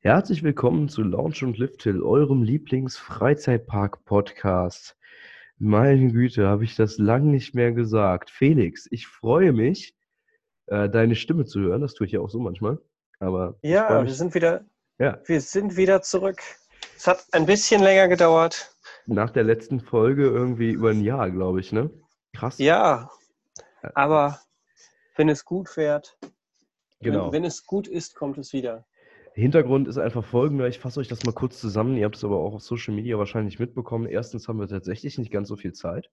Herzlich willkommen zu Lounge und Lift Hill, eurem Lieblings-Freizeitpark-Podcast. Meine Güte, habe ich das lang nicht mehr gesagt. Felix, ich freue mich, äh, deine Stimme zu hören. Das tue ich ja auch so manchmal. Aber ja, wir sind wieder, ja. wir sind wieder zurück. Es hat ein bisschen länger gedauert. Nach der letzten Folge irgendwie über ein Jahr, glaube ich, ne? Krass. Ja, aber wenn es gut fährt, genau. wenn, wenn es gut ist, kommt es wieder. Hintergrund ist einfach folgender. Ich fasse euch das mal kurz zusammen. Ihr habt es aber auch auf Social Media wahrscheinlich mitbekommen. Erstens haben wir tatsächlich nicht ganz so viel Zeit.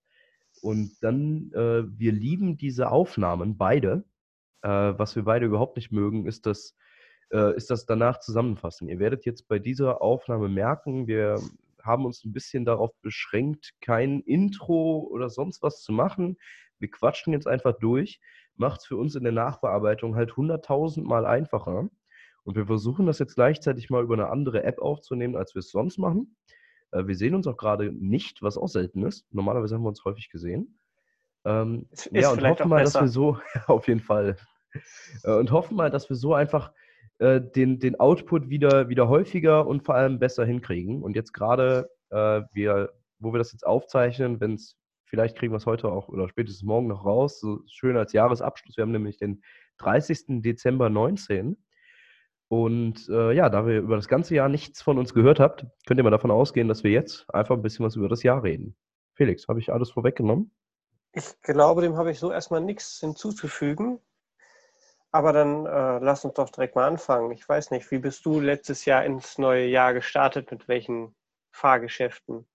Und dann, äh, wir lieben diese Aufnahmen, beide. Äh, was wir beide überhaupt nicht mögen, ist das, äh, ist das danach zusammenfassen. Ihr werdet jetzt bei dieser Aufnahme merken, wir haben uns ein bisschen darauf beschränkt, kein Intro oder sonst was zu machen. Wir quatschen jetzt einfach durch. Macht es für uns in der Nachbearbeitung halt hunderttausendmal einfacher. Und wir versuchen das jetzt gleichzeitig mal über eine andere App aufzunehmen, als wir es sonst machen. Äh, wir sehen uns auch gerade nicht, was auch selten ist. Normalerweise haben wir uns häufig gesehen. Ähm, ja, und hoffen mal, besser. dass wir so, auf jeden Fall, äh, und hoffen mal, dass wir so einfach äh, den, den Output wieder, wieder häufiger und vor allem besser hinkriegen. Und jetzt gerade, äh, wir, wo wir das jetzt aufzeichnen, wenn es, vielleicht kriegen wir es heute auch oder spätestens morgen noch raus, so schön als Jahresabschluss. Wir haben nämlich den 30. Dezember 19. Und äh, ja, da wir über das ganze Jahr nichts von uns gehört habt, könnt ihr mal davon ausgehen, dass wir jetzt einfach ein bisschen was über das Jahr reden. Felix, habe ich alles vorweggenommen? Ich glaube, dem habe ich so erstmal nichts hinzuzufügen. Aber dann äh, lass uns doch direkt mal anfangen. Ich weiß nicht, wie bist du letztes Jahr ins neue Jahr gestartet? Mit welchen Fahrgeschäften?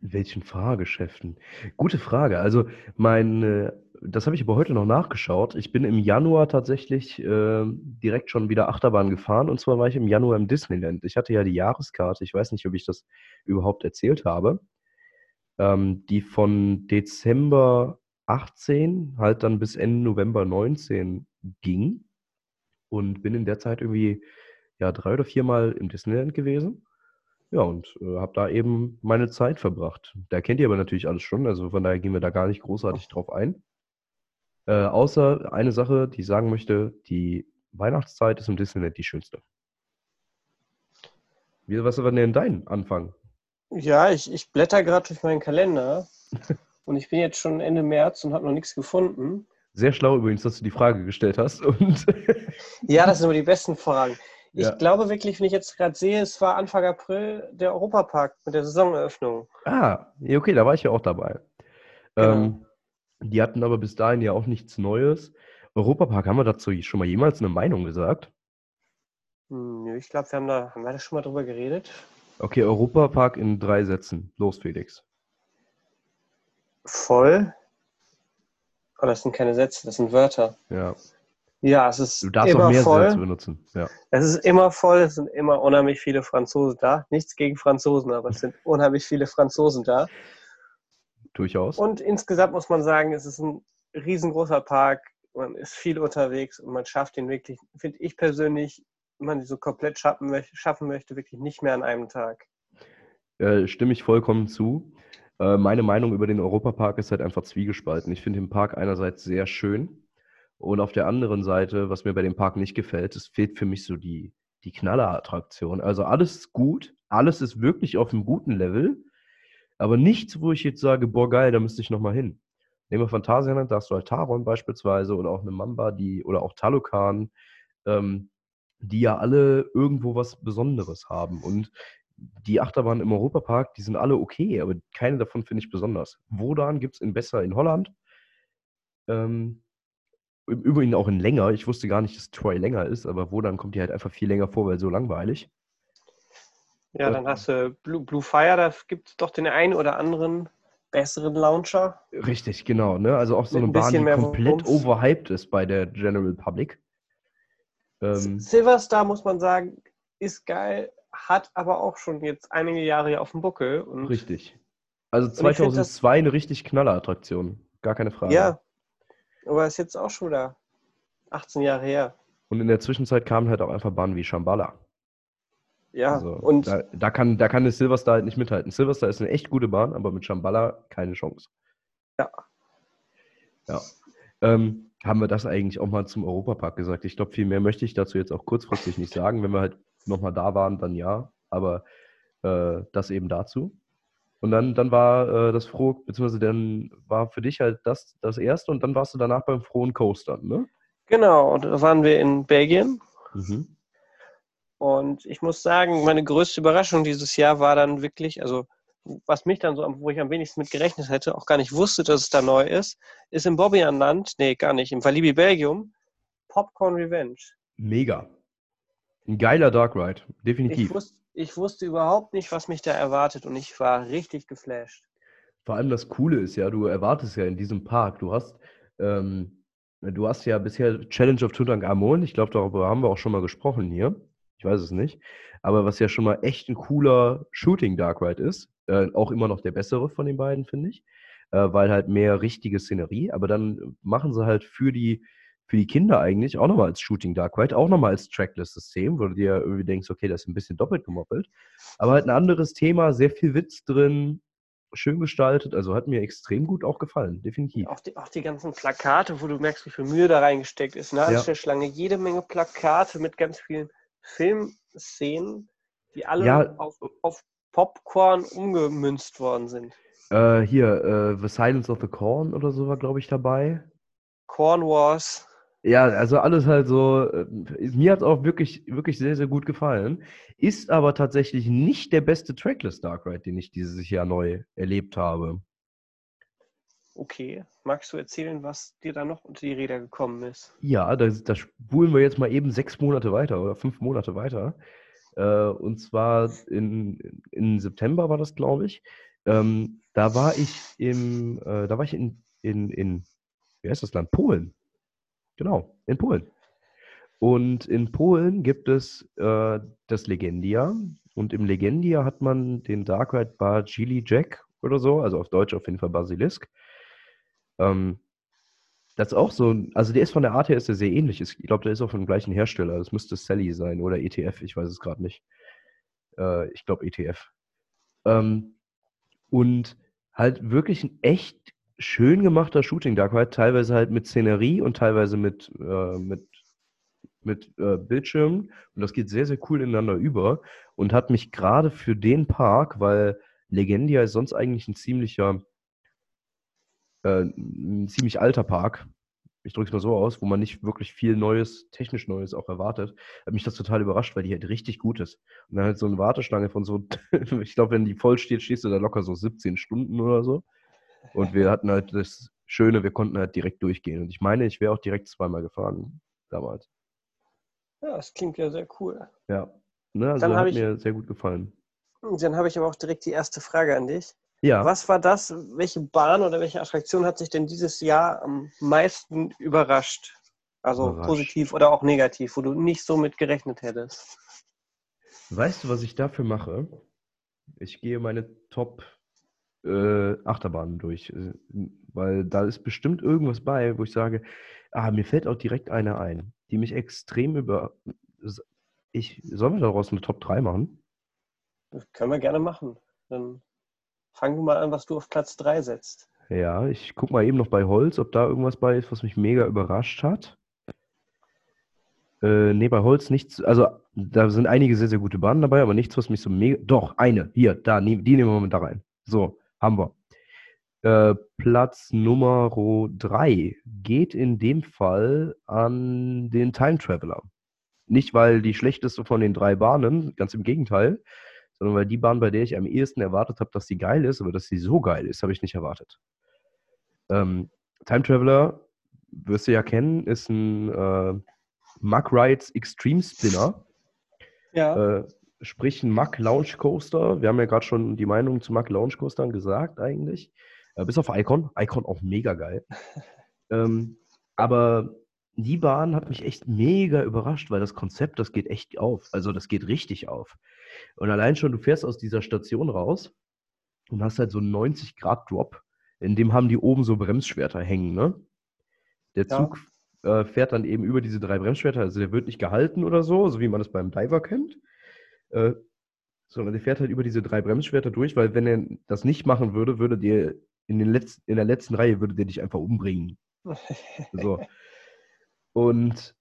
Welchen Fahrgeschäften? Gute Frage. Also mein äh, das habe ich aber heute noch nachgeschaut. Ich bin im Januar tatsächlich äh, direkt schon wieder Achterbahn gefahren. Und zwar war ich im Januar im Disneyland. Ich hatte ja die Jahreskarte. Ich weiß nicht, ob ich das überhaupt erzählt habe. Ähm, die von Dezember 18 halt dann bis Ende November 19 ging. Und bin in der Zeit irgendwie ja drei oder viermal im Disneyland gewesen. Ja, und äh, habe da eben meine Zeit verbracht. Da kennt ihr aber natürlich alles schon, also von daher gehen wir da gar nicht großartig drauf ein. Äh, außer eine Sache, die ich sagen möchte, die Weihnachtszeit ist im Disneyland die schönste. Wie, was war denn dein Anfang? Ja, ich, ich blätter gerade durch meinen Kalender und ich bin jetzt schon Ende März und habe noch nichts gefunden. Sehr schlau übrigens, dass du die Frage gestellt hast. Und ja, das sind immer die besten Fragen. Ich ja. glaube wirklich, wenn ich jetzt gerade sehe, es war Anfang April der Europapark mit der Saisoneröffnung. Ah, okay, da war ich ja auch dabei. Genau. Ähm, die hatten aber bis dahin ja auch nichts Neues. Europapark, haben wir dazu schon mal jemals eine Meinung gesagt? Hm, ich glaube, wir haben da, haben wir da schon mal drüber geredet? Okay, Europapark in drei Sätzen. Los, Felix. Voll. Oh, das sind keine Sätze, das sind Wörter. Ja. Ja, es ist du darfst immer auch mehr voll. Sätze benutzen. Ja. Es ist immer voll, es sind immer unheimlich viele Franzosen da. Nichts gegen Franzosen, aber es sind unheimlich viele Franzosen da. Durchaus. Und insgesamt muss man sagen, es ist ein riesengroßer Park. Man ist viel unterwegs und man schafft ihn wirklich, finde ich persönlich, wenn man ihn so komplett schaffen möchte, schaffen möchte, wirklich nicht mehr an einem Tag. Äh, stimme ich vollkommen zu. Äh, meine Meinung über den Europapark ist halt einfach zwiegespalten. Ich finde den Park einerseits sehr schön und auf der anderen Seite, was mir bei dem Park nicht gefällt, es fehlt für mich so die, die Knallerattraktion. Also alles ist gut, alles ist wirklich auf einem guten Level, aber nichts, wo ich jetzt sage, boah, geil, da müsste ich nochmal hin. Nehmen wir Phantasialand, da hast du halt Taron beispielsweise oder auch eine Mamba, die, oder auch Talokan, ähm, die ja alle irgendwo was Besonderes haben. Und die Achterbahnen im Europapark, die sind alle okay, aber keine davon finde ich besonders. Wodan gibt es in besser in Holland. Ähm, Im Übrigen auch in länger. Ich wusste gar nicht, dass Troy länger ist, aber Wodan kommt die halt einfach viel länger vor, weil so langweilig. Ja, dann hast du Blue, Blue Fire, da gibt es doch den einen oder anderen besseren Launcher. Richtig, genau. Ne? Also auch so eine Bahn, die komplett Wumms. overhyped ist bei der General Public. Ähm, Silverstar, muss man sagen, ist geil, hat aber auch schon jetzt einige Jahre auf dem Buckel. Richtig. Also 2002 eine richtig knaller Attraktion. Gar keine Frage. Ja, aber ist jetzt auch schon wieder 18 Jahre her. Und in der Zwischenzeit kamen halt auch einfach Bahnen wie Shambhala. Ja, also, und da, da, kann, da kann das Silverstar halt nicht mithalten. Silverstar ist eine echt gute Bahn, aber mit Shambhala keine Chance. Ja. Ja. Ähm, haben wir das eigentlich auch mal zum Europapark gesagt? Ich glaube, viel mehr möchte ich dazu jetzt auch kurzfristig nicht sagen. Wenn wir halt nochmal da waren, dann ja. Aber äh, das eben dazu. Und dann, dann war äh, das froh, beziehungsweise dann war für dich halt das das erste und dann warst du danach beim frohen Coaster, ne? Genau, und da waren wir in Belgien. Mhm. Und ich muss sagen, meine größte Überraschung dieses Jahr war dann wirklich, also was mich dann so, wo ich am wenigsten mit gerechnet hätte, auch gar nicht wusste, dass es da neu ist, ist im Bobbianland, nee, gar nicht, im Valibi Belgium, Popcorn Revenge. Mega. Ein geiler Dark Ride, definitiv. Ich wusste, ich wusste überhaupt nicht, was mich da erwartet und ich war richtig geflasht. Vor allem das Coole ist ja, du erwartest ja in diesem Park, du hast, ähm, du hast ja bisher Challenge of Tutankhamon, ich glaube, darüber haben wir auch schon mal gesprochen hier. Ich weiß es nicht. Aber was ja schon mal echt ein cooler Shooting Dark Ride ist, äh, auch immer noch der bessere von den beiden, finde ich, äh, weil halt mehr richtige Szenerie, aber dann machen sie halt für die, für die Kinder eigentlich auch nochmal als Shooting Dark Ride, auch nochmal als Trackless-System, wo du dir irgendwie denkst, okay, das ist ein bisschen doppelt gemoppelt. Aber halt ein anderes Thema, sehr viel Witz drin, schön gestaltet, also hat mir extrem gut auch gefallen, definitiv. Auch die, auch die ganzen Plakate, wo du merkst, wie viel Mühe da reingesteckt ist. Ne? Ja. der Schlange jede Menge Plakate mit ganz vielen Filmszenen, die alle ja. auf, auf, Popcorn umgemünzt worden sind. Äh, hier, äh, The Silence of the Corn oder so war, glaube ich, dabei. Corn Wars. Ja, also alles halt so. Äh, mir hat es auch wirklich, wirklich sehr, sehr gut gefallen. Ist aber tatsächlich nicht der beste Trackless Dark Ride, den ich dieses Jahr neu erlebt habe. Okay, magst du erzählen, was dir da noch unter die Räder gekommen ist? Ja, da, da spulen wir jetzt mal eben sechs Monate weiter oder fünf Monate weiter. Äh, und zwar in, in September war das, glaube ich. Ähm, da war ich im, äh, da war ich in, in, in, wie heißt das Land? Polen. Genau, in Polen. Und in Polen gibt es äh, das Legendia. Und im Legendia hat man den Dark Ride Bar Chili Jack oder so, also auf Deutsch auf jeden Fall Basilisk. Ähm, das ist auch so, also der ist von der Art her ist der sehr ähnlich. Ich glaube, der ist auch vom gleichen Hersteller. Das müsste Sally sein oder ETF, ich weiß es gerade nicht. Äh, ich glaube ETF. Ähm, und halt wirklich ein echt schön gemachter Shooting Dark Ride, teilweise halt mit Szenerie und teilweise mit, äh, mit, mit äh, Bildschirmen. Und das geht sehr, sehr cool ineinander über und hat mich gerade für den Park, weil Legendia ist sonst eigentlich ein ziemlicher, äh, ein ziemlich alter Park, ich drücke es mal so aus, wo man nicht wirklich viel Neues, technisch Neues auch erwartet, hat mich das total überrascht, weil die halt richtig gut ist. Und dann halt so eine Warteschlange von so, ich glaube, wenn die voll steht, stehst du da locker so 17 Stunden oder so. Und wir hatten halt das Schöne, wir konnten halt direkt durchgehen. Und ich meine, ich wäre auch direkt zweimal gefahren damals. Ja, das klingt ja sehr cool. Ja, ne, also dann hat ich, mir sehr gut gefallen. Dann habe ich aber auch direkt die erste Frage an dich. Ja. Was war das? Welche Bahn oder welche Attraktion hat sich denn dieses Jahr am meisten überrascht? Also überrascht. positiv oder auch negativ, wo du nicht so mit gerechnet hättest? Weißt du, was ich dafür mache? Ich gehe meine Top äh, Achterbahnen durch, äh, weil da ist bestimmt irgendwas bei, wo ich sage, ah, mir fällt auch direkt eine ein, die mich extrem über. Ich, sollen wir daraus eine Top 3 machen? Das können wir gerne machen. Dann Fangen wir mal an, was du auf Platz 3 setzt. Ja, ich gucke mal eben noch bei Holz, ob da irgendwas bei ist, was mich mega überrascht hat. Äh, nee, bei Holz nichts. Also, da sind einige sehr, sehr gute Bahnen dabei, aber nichts, was mich so mega. Doch, eine. Hier, da, die nehmen wir mal da rein. So, haben wir. Äh, Platz Nummer 3 geht in dem Fall an den Time Traveler. Nicht, weil die schlechteste von den drei Bahnen, ganz im Gegenteil, sondern weil die Bahn, bei der ich am ehesten erwartet habe, dass sie geil ist, aber dass sie so geil ist, habe ich nicht erwartet. Ähm, Time Traveler, wirst du ja kennen, ist ein äh, Mug Rides Extreme Spinner. Ja. Äh, sprich ein Mug Launch Coaster. Wir haben ja gerade schon die Meinung zu Mug Launch Coastern gesagt, eigentlich. Äh, bis auf Icon. Icon auch mega geil. ähm, aber die Bahn hat mich echt mega überrascht, weil das Konzept, das geht echt auf. Also das geht richtig auf. Und allein schon, du fährst aus dieser Station raus und hast halt so einen 90-Grad-Drop. In dem haben die oben so Bremsschwerter hängen, ne? Der Zug ja. äh, fährt dann eben über diese drei Bremsschwerter, also der wird nicht gehalten oder so, so wie man es beim Diver kennt. Äh, sondern der fährt halt über diese drei Bremsschwerter durch, weil wenn er das nicht machen würde, würde der in, den letzten, in der letzten Reihe würde der dich einfach umbringen. so. Und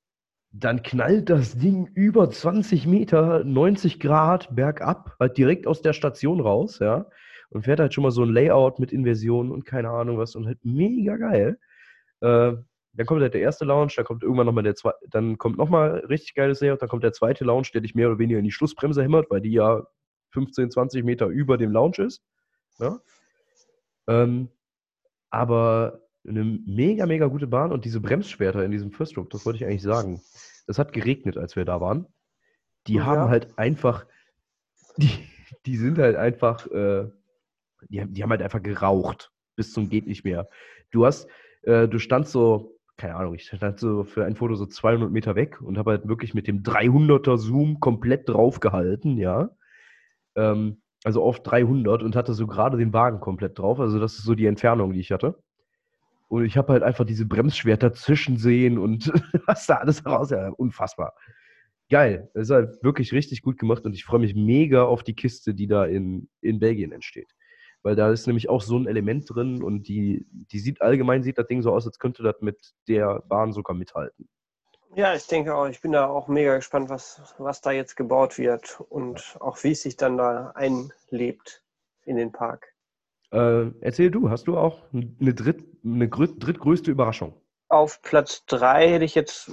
dann knallt das Ding über 20 Meter, 90 Grad bergab, halt direkt aus der Station raus, ja. Und fährt halt schon mal so ein Layout mit Inversionen und keine Ahnung was und halt mega geil. Äh, dann kommt halt der erste Lounge, dann kommt irgendwann nochmal der zweite, dann kommt nochmal richtig geiles Layout, dann kommt der zweite Lounge, der dich mehr oder weniger in die Schlussbremse hämmert, weil die ja 15, 20 Meter über dem Lounge ist. Ja? Ähm, aber eine mega, mega gute Bahn und diese Bremsschwerter in diesem First Rope, das wollte ich eigentlich sagen. Es hat geregnet, als wir da waren. Die ja. haben halt einfach, die, die sind halt einfach, äh, die, die haben halt einfach geraucht bis zum geht nicht mehr. Du hast, äh, du standst so, keine Ahnung, ich stand so für ein Foto so 200 Meter weg und habe halt wirklich mit dem 300er Zoom komplett draufgehalten, ja. Ähm, also auf 300 und hatte so gerade den Wagen komplett drauf. Also das ist so die Entfernung, die ich hatte. Und ich habe halt einfach diese Bremsschwerter zwischen sehen und was da alles raus. Ja, unfassbar. Geil. Das ist halt wirklich richtig gut gemacht und ich freue mich mega auf die Kiste, die da in, in Belgien entsteht. Weil da ist nämlich auch so ein Element drin und die, die sieht allgemein sieht das Ding so aus, als könnte das mit der Bahn sogar mithalten. Ja, ich denke auch, ich bin da auch mega gespannt, was, was da jetzt gebaut wird und auch wie es sich dann da einlebt in den Park. Äh, erzähl du, hast du auch eine, dritt, eine drittgrößte Überraschung? Auf Platz 3 hätte ich jetzt,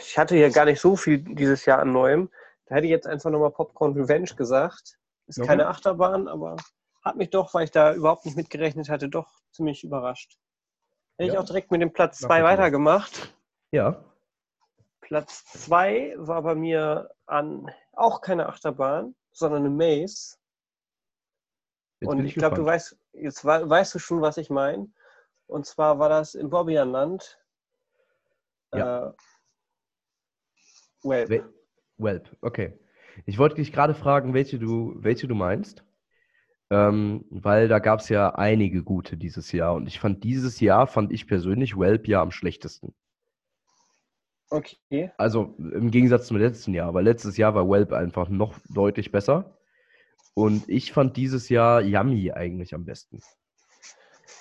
ich hatte hier gar nicht so viel dieses Jahr an Neuem. Da hätte ich jetzt einfach nochmal Popcorn Revenge gesagt. Ist okay. keine Achterbahn, aber hat mich doch, weil ich da überhaupt nicht mitgerechnet hatte, doch ziemlich überrascht. Hätte ja. ich auch direkt mit dem Platz 2 weitergemacht. Ja. Platz 2 war bei mir an auch keine Achterbahn, sondern eine Maze. Jetzt und ich, ich glaube, du weißt, jetzt weißt du schon, was ich meine. Und zwar war das in Bobbianland. Ja. Äh, Welp. Welp, okay. Ich wollte dich gerade fragen, welche du, welche du meinst. Ähm, weil da gab es ja einige gute dieses Jahr. Und ich fand dieses Jahr, fand ich persönlich Welp ja am schlechtesten. Okay. Also im Gegensatz zum letzten Jahr, weil letztes Jahr war Welp einfach noch deutlich besser. Und ich fand dieses Jahr Yummy eigentlich am besten.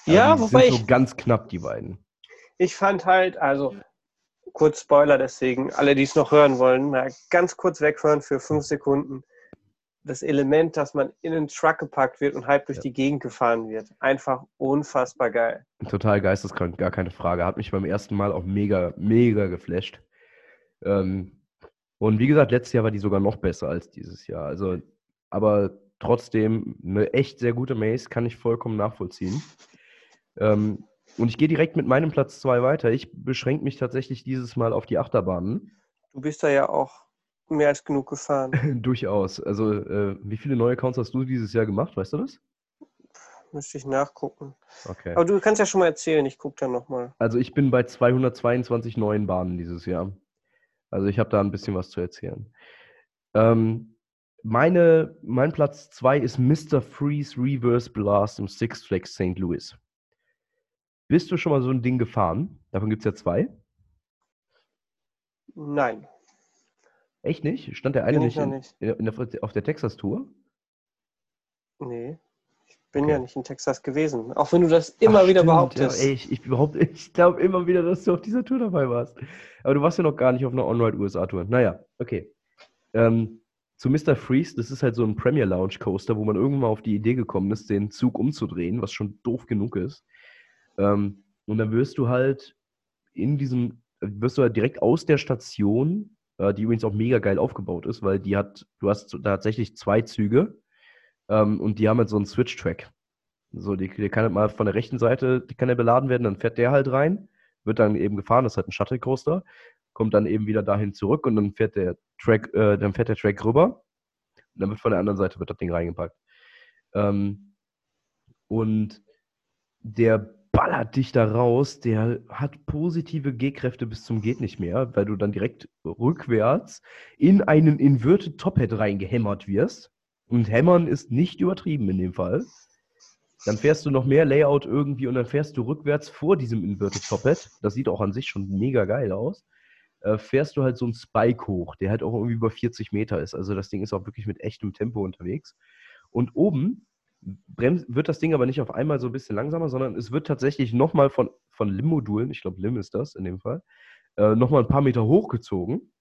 Ja, also wobei sind so ganz knapp die beiden. Ich fand halt, also kurz Spoiler deswegen, alle, die es noch hören wollen, mal ganz kurz weghören für fünf Sekunden. Das Element, dass man in einen Truck gepackt wird und halb durch ja. die Gegend gefahren wird. Einfach unfassbar geil. Total geisteskrank, gar keine Frage. Hat mich beim ersten Mal auch mega, mega geflasht. Ähm, und wie gesagt, letztes Jahr war die sogar noch besser als dieses Jahr. Also, aber trotzdem eine echt sehr gute Maze, kann ich vollkommen nachvollziehen. Ähm, und ich gehe direkt mit meinem Platz 2 weiter. Ich beschränke mich tatsächlich dieses Mal auf die Achterbahnen. Du bist da ja auch mehr als genug gefahren. Durchaus. Also, äh, wie viele neue Accounts hast du dieses Jahr gemacht? Weißt du das? Müsste ich nachgucken. Okay. Aber du kannst ja schon mal erzählen, ich gucke dann nochmal. Also, ich bin bei 222 neuen Bahnen dieses Jahr. Also, ich habe da ein bisschen was zu erzählen. Ähm, meine, mein Platz 2 ist Mr. Freeze Reverse Blast im Six Flags St. Louis. Bist du schon mal so ein Ding gefahren? Davon gibt es ja zwei. Nein. Echt nicht? Stand der eine nicht, in, nicht. In der, auf der Texas-Tour? Nee. Ich bin okay. ja nicht in Texas gewesen. Auch wenn du das immer Ach, wieder stimmt, behauptest. Ja, ey, ich, ich, ich glaube immer wieder, dass du auf dieser Tour dabei warst. Aber du warst ja noch gar nicht auf einer On-Ride-USA-Tour. Naja, okay. Ähm, zu Mr. Freeze, das ist halt so ein Premier Lounge Coaster, wo man irgendwann mal auf die Idee gekommen ist, den Zug umzudrehen, was schon doof genug ist. Ähm, und dann wirst du halt in diesem, wirst du halt direkt aus der Station, äh, die übrigens auch mega geil aufgebaut ist, weil die hat, du hast tatsächlich zwei Züge ähm, und die haben halt so einen Switch-Track. So, die, die kann halt mal von der rechten Seite, die kann ja beladen werden, dann fährt der halt rein, wird dann eben gefahren, das ist halt ein Shuttle Coaster kommt dann eben wieder dahin zurück und dann fährt der Track, äh, dann fährt der Track rüber und dann wird von der anderen Seite wird das Ding reingepackt. Ähm, und der ballert dich da raus, der hat positive G-Kräfte bis zum geht nicht mehr, weil du dann direkt rückwärts in einen Inverted Tophead reingehämmert wirst. Und hämmern ist nicht übertrieben in dem Fall. Dann fährst du noch mehr Layout irgendwie und dann fährst du rückwärts vor diesem Inverted Tophead. Das sieht auch an sich schon mega geil aus äh, fährst du halt so einen Spike hoch, der halt auch irgendwie über 40 Meter ist. Also das Ding ist auch wirklich mit echtem Tempo unterwegs. Und oben bremst, wird das Ding aber nicht auf einmal so ein bisschen langsamer, sondern es wird tatsächlich nochmal von, von LIM-Modulen, ich glaube LIM ist das in dem Fall, äh, nochmal ein paar Meter hochgezogen.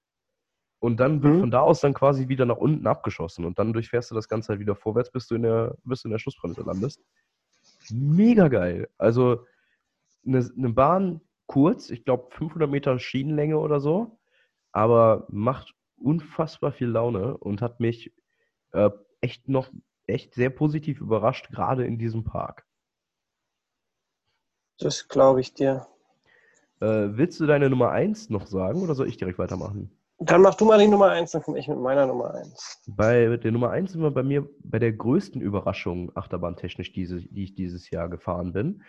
Und dann wird Mhm. von da aus dann quasi wieder nach unten abgeschossen. Und dann durchfährst du das Ganze halt wieder vorwärts, bis du in der, bis du in der Schlussbremse landest. Mega geil. Also eine, eine Bahn kurz, ich glaube 500 Meter Schienenlänge oder so, aber macht unfassbar viel Laune und hat mich äh, echt noch echt sehr positiv überrascht, gerade in diesem Park. Das glaube ich dir. Äh, willst du deine Nummer 1 noch sagen oder soll ich direkt weitermachen? Dann mach du mal die Nummer 1, dann komme ich mit meiner Nummer 1. Bei der Nummer 1 sind wir bei mir bei der größten Überraschung achterbahntechnisch, diese, die ich dieses Jahr gefahren bin.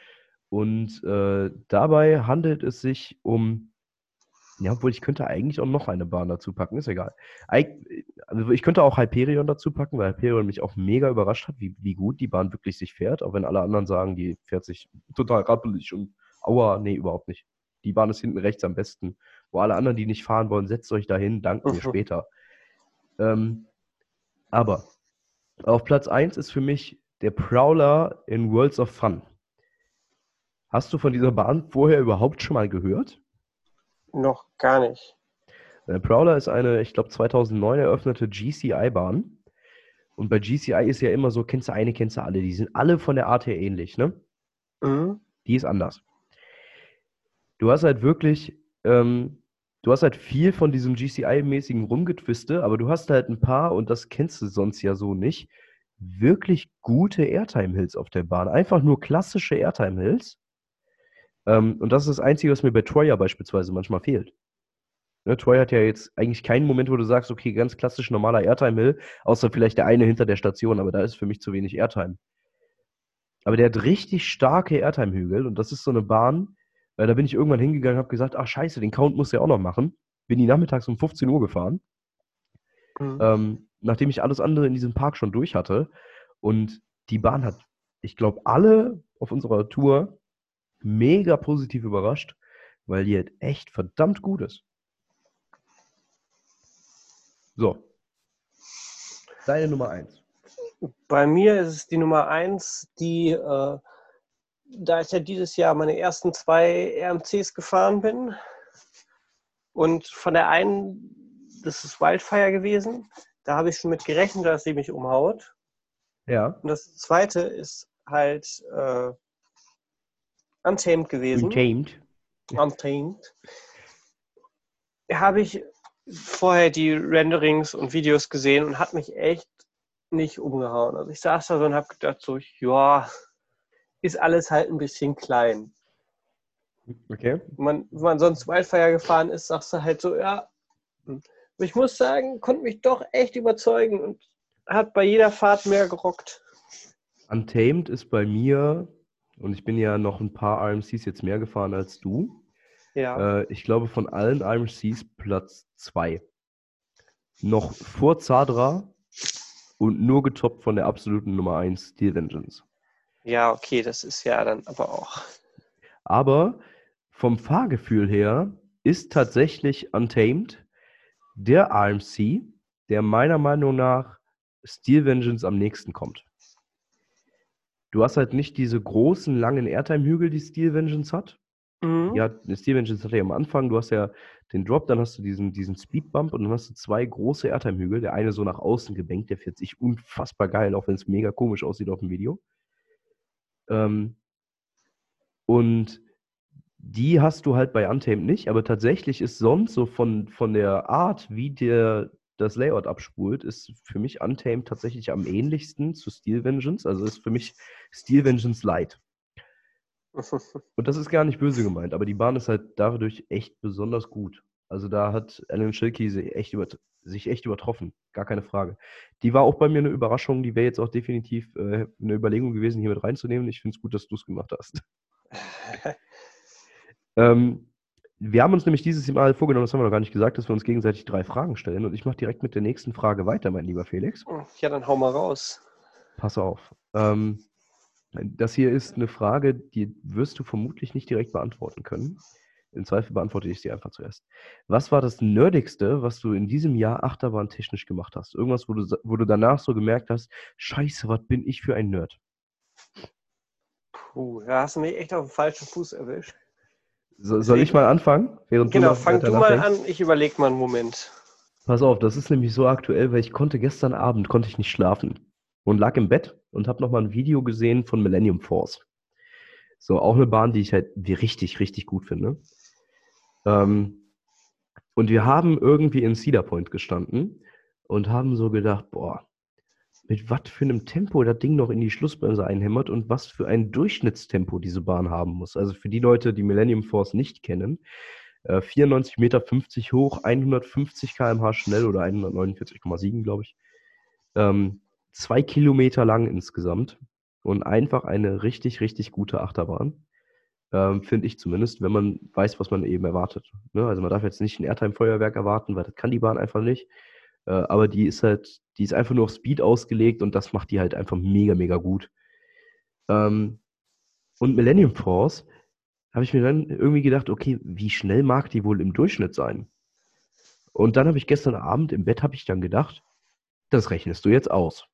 Und äh, dabei handelt es sich um, ja, obwohl ich könnte eigentlich auch noch eine Bahn dazu packen, ist egal. Also ich könnte auch Hyperion dazu packen, weil Hyperion mich auch mega überrascht hat, wie, wie gut die Bahn wirklich sich fährt, auch wenn alle anderen sagen, die fährt sich total rappelig und aua, nee, überhaupt nicht. Die Bahn ist hinten rechts am besten. Wo alle anderen, die nicht fahren wollen, setzt euch dahin, dankt mir Mhm. später. Ähm, aber auf Platz 1 ist für mich der Prowler in Worlds of Fun. Hast du von dieser Bahn vorher überhaupt schon mal gehört? Noch gar nicht. Der Prowler ist eine, ich glaube, 2009 eröffnete GCI-Bahn. Und bei GCI ist ja immer so, kennst du eine, kennst du alle. Die sind alle von der Art her ähnlich, ne? Mhm. Die ist anders. Du hast halt wirklich, ähm, du hast halt viel von diesem GCI-mäßigen Rumgetwiste, aber du hast halt ein paar, und das kennst du sonst ja so nicht, wirklich gute Airtime-Hills auf der Bahn. Einfach nur klassische Airtime-Hills. Ähm, und das ist das Einzige, was mir bei Troyer beispielsweise manchmal fehlt. Ne, Troy hat ja jetzt eigentlich keinen Moment, wo du sagst, okay, ganz klassisch normaler Airtime-Hill, außer vielleicht der eine hinter der Station, aber da ist für mich zu wenig Airtime. Aber der hat richtig starke Airtime-Hügel und das ist so eine Bahn, weil da bin ich irgendwann hingegangen und habe gesagt, ach scheiße, den Count muss ja auch noch machen. Bin die nachmittags um 15 Uhr gefahren, Mhm. ähm, nachdem ich alles andere in diesem Park schon durch hatte. Und die Bahn hat, ich glaube, alle auf unserer Tour mega positiv überrascht, weil die halt echt verdammt gut ist. So. Deine Nummer 1. Bei mir ist es die Nummer 1, die, äh, da ich ja dieses Jahr meine ersten zwei RMCs gefahren bin und von der einen, das ist Wildfire gewesen, da habe ich schon mit gerechnet, dass sie mich umhaut. Ja. Und das zweite ist halt äh, Untamed gewesen. Untamed. Untamed. Habe ich vorher die Renderings und Videos gesehen und hat mich echt nicht umgehauen. Also ich saß da so und habe gedacht so, ja, ist alles halt ein bisschen klein. Okay. Wenn man, wenn man sonst Wildfire gefahren ist, sagst du halt so, ja. Aber ich muss sagen, konnte mich doch echt überzeugen und hat bei jeder Fahrt mehr gerockt. Untamed ist bei mir, und ich bin ja noch ein paar RMCs jetzt mehr gefahren als du. Ja. Äh, ich glaube, von allen RMCs Platz 2. Noch vor Zadra und nur getoppt von der absoluten Nummer 1 Steel Vengeance. Ja, okay, das ist ja dann aber auch. Aber vom Fahrgefühl her ist tatsächlich Untamed der RMC, der meiner Meinung nach Steel Vengeance am nächsten kommt. Du hast halt nicht diese großen, langen Airtime-Hügel, die Steel Vengeance hat. Mhm. Ja, Steel Vengeance hat ja am Anfang, du hast ja den Drop, dann hast du diesen, diesen Speedbump und dann hast du zwei große Airtime-Hügel. Der eine so nach außen gebenkt, der fährt sich unfassbar geil, auch wenn es mega komisch aussieht auf dem Video. Ähm, und die hast du halt bei Untamed nicht, aber tatsächlich ist sonst so von, von der Art, wie der das Layout abspult, ist für mich Untamed tatsächlich am ähnlichsten zu Steel Vengeance. Also ist für mich Steel Vengeance Light. Und das ist gar nicht böse gemeint, aber die Bahn ist halt dadurch echt besonders gut. Also da hat Alan Schilke sich echt, sich echt übertroffen, gar keine Frage. Die war auch bei mir eine Überraschung, die wäre jetzt auch definitiv äh, eine Überlegung gewesen, hier mit reinzunehmen. Ich finde es gut, dass du es gemacht hast. ähm, wir haben uns nämlich dieses Mal vorgenommen, das haben wir noch gar nicht gesagt, dass wir uns gegenseitig drei Fragen stellen. Und ich mache direkt mit der nächsten Frage weiter, mein lieber Felix. Ja, dann hau mal raus. Pass auf. Ähm, das hier ist eine Frage, die wirst du vermutlich nicht direkt beantworten können. Im Zweifel beantworte ich sie einfach zuerst. Was war das Nerdigste, was du in diesem Jahr achterbahntechnisch gemacht hast? Irgendwas, wo du, wo du danach so gemerkt hast, scheiße, was bin ich für ein Nerd? Puh, da hast du mich echt auf den falschen Fuß erwischt. So, soll ich mal anfangen? Genau, noch fang du mal an, ich überlege mal einen Moment. Pass auf, das ist nämlich so aktuell, weil ich konnte gestern Abend konnte ich nicht schlafen und lag im Bett und habe nochmal ein Video gesehen von Millennium Force. So, auch eine Bahn, die ich halt wie richtig, richtig gut finde. Ähm, und wir haben irgendwie in Cedar Point gestanden und haben so gedacht, boah, mit was für einem Tempo das Ding noch in die Schlussbremse einhämmert und was für ein Durchschnittstempo diese Bahn haben muss. Also für die Leute, die Millennium Force nicht kennen, äh, 94,50 Meter hoch, 150 km/h schnell oder 149,7 glaube ich. Ähm, zwei Kilometer lang insgesamt und einfach eine richtig, richtig gute Achterbahn. Ähm, Finde ich zumindest, wenn man weiß, was man eben erwartet. Ne? Also man darf jetzt nicht ein Airtime-Feuerwerk erwarten, weil das kann die Bahn einfach nicht. Äh, aber die ist halt, die ist einfach nur auf Speed ausgelegt und das macht die halt einfach mega, mega gut. Ähm, und Millennium Force habe ich mir dann irgendwie gedacht, okay, wie schnell mag die wohl im Durchschnitt sein? Und dann habe ich gestern Abend im Bett habe ich dann gedacht, das rechnest du jetzt aus.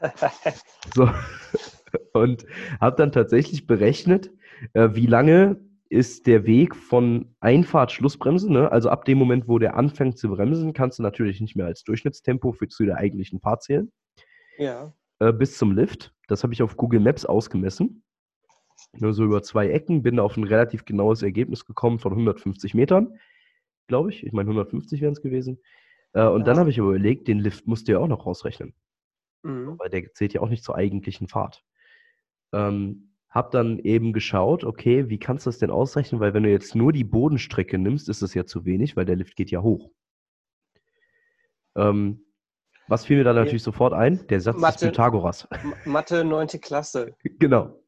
so. Und habe dann tatsächlich berechnet, äh, wie lange ist der Weg von Einfahrt Schlussbremse, ne? also ab dem Moment, wo der anfängt zu bremsen, kannst du natürlich nicht mehr als Durchschnittstempo für zu der eigentlichen Fahrt zählen. Ja. Äh, bis zum Lift. Das habe ich auf Google Maps ausgemessen. Nur so über zwei Ecken, bin auf ein relativ genaues Ergebnis gekommen von 150 Metern, glaube ich. Ich meine, 150 wären es gewesen. Äh, und ja. dann habe ich überlegt, den Lift musst du ja auch noch rausrechnen. Mhm. Weil der zählt ja auch nicht zur eigentlichen Fahrt. Ähm, habe dann eben geschaut, okay, wie kannst du das denn ausrechnen? Weil wenn du jetzt nur die Bodenstrecke nimmst, ist das ja zu wenig, weil der Lift geht ja hoch. Ähm, was fiel mir dann natürlich sofort ein? Der Satz Mathe, des Pythagoras. Mathe 9. Klasse. genau.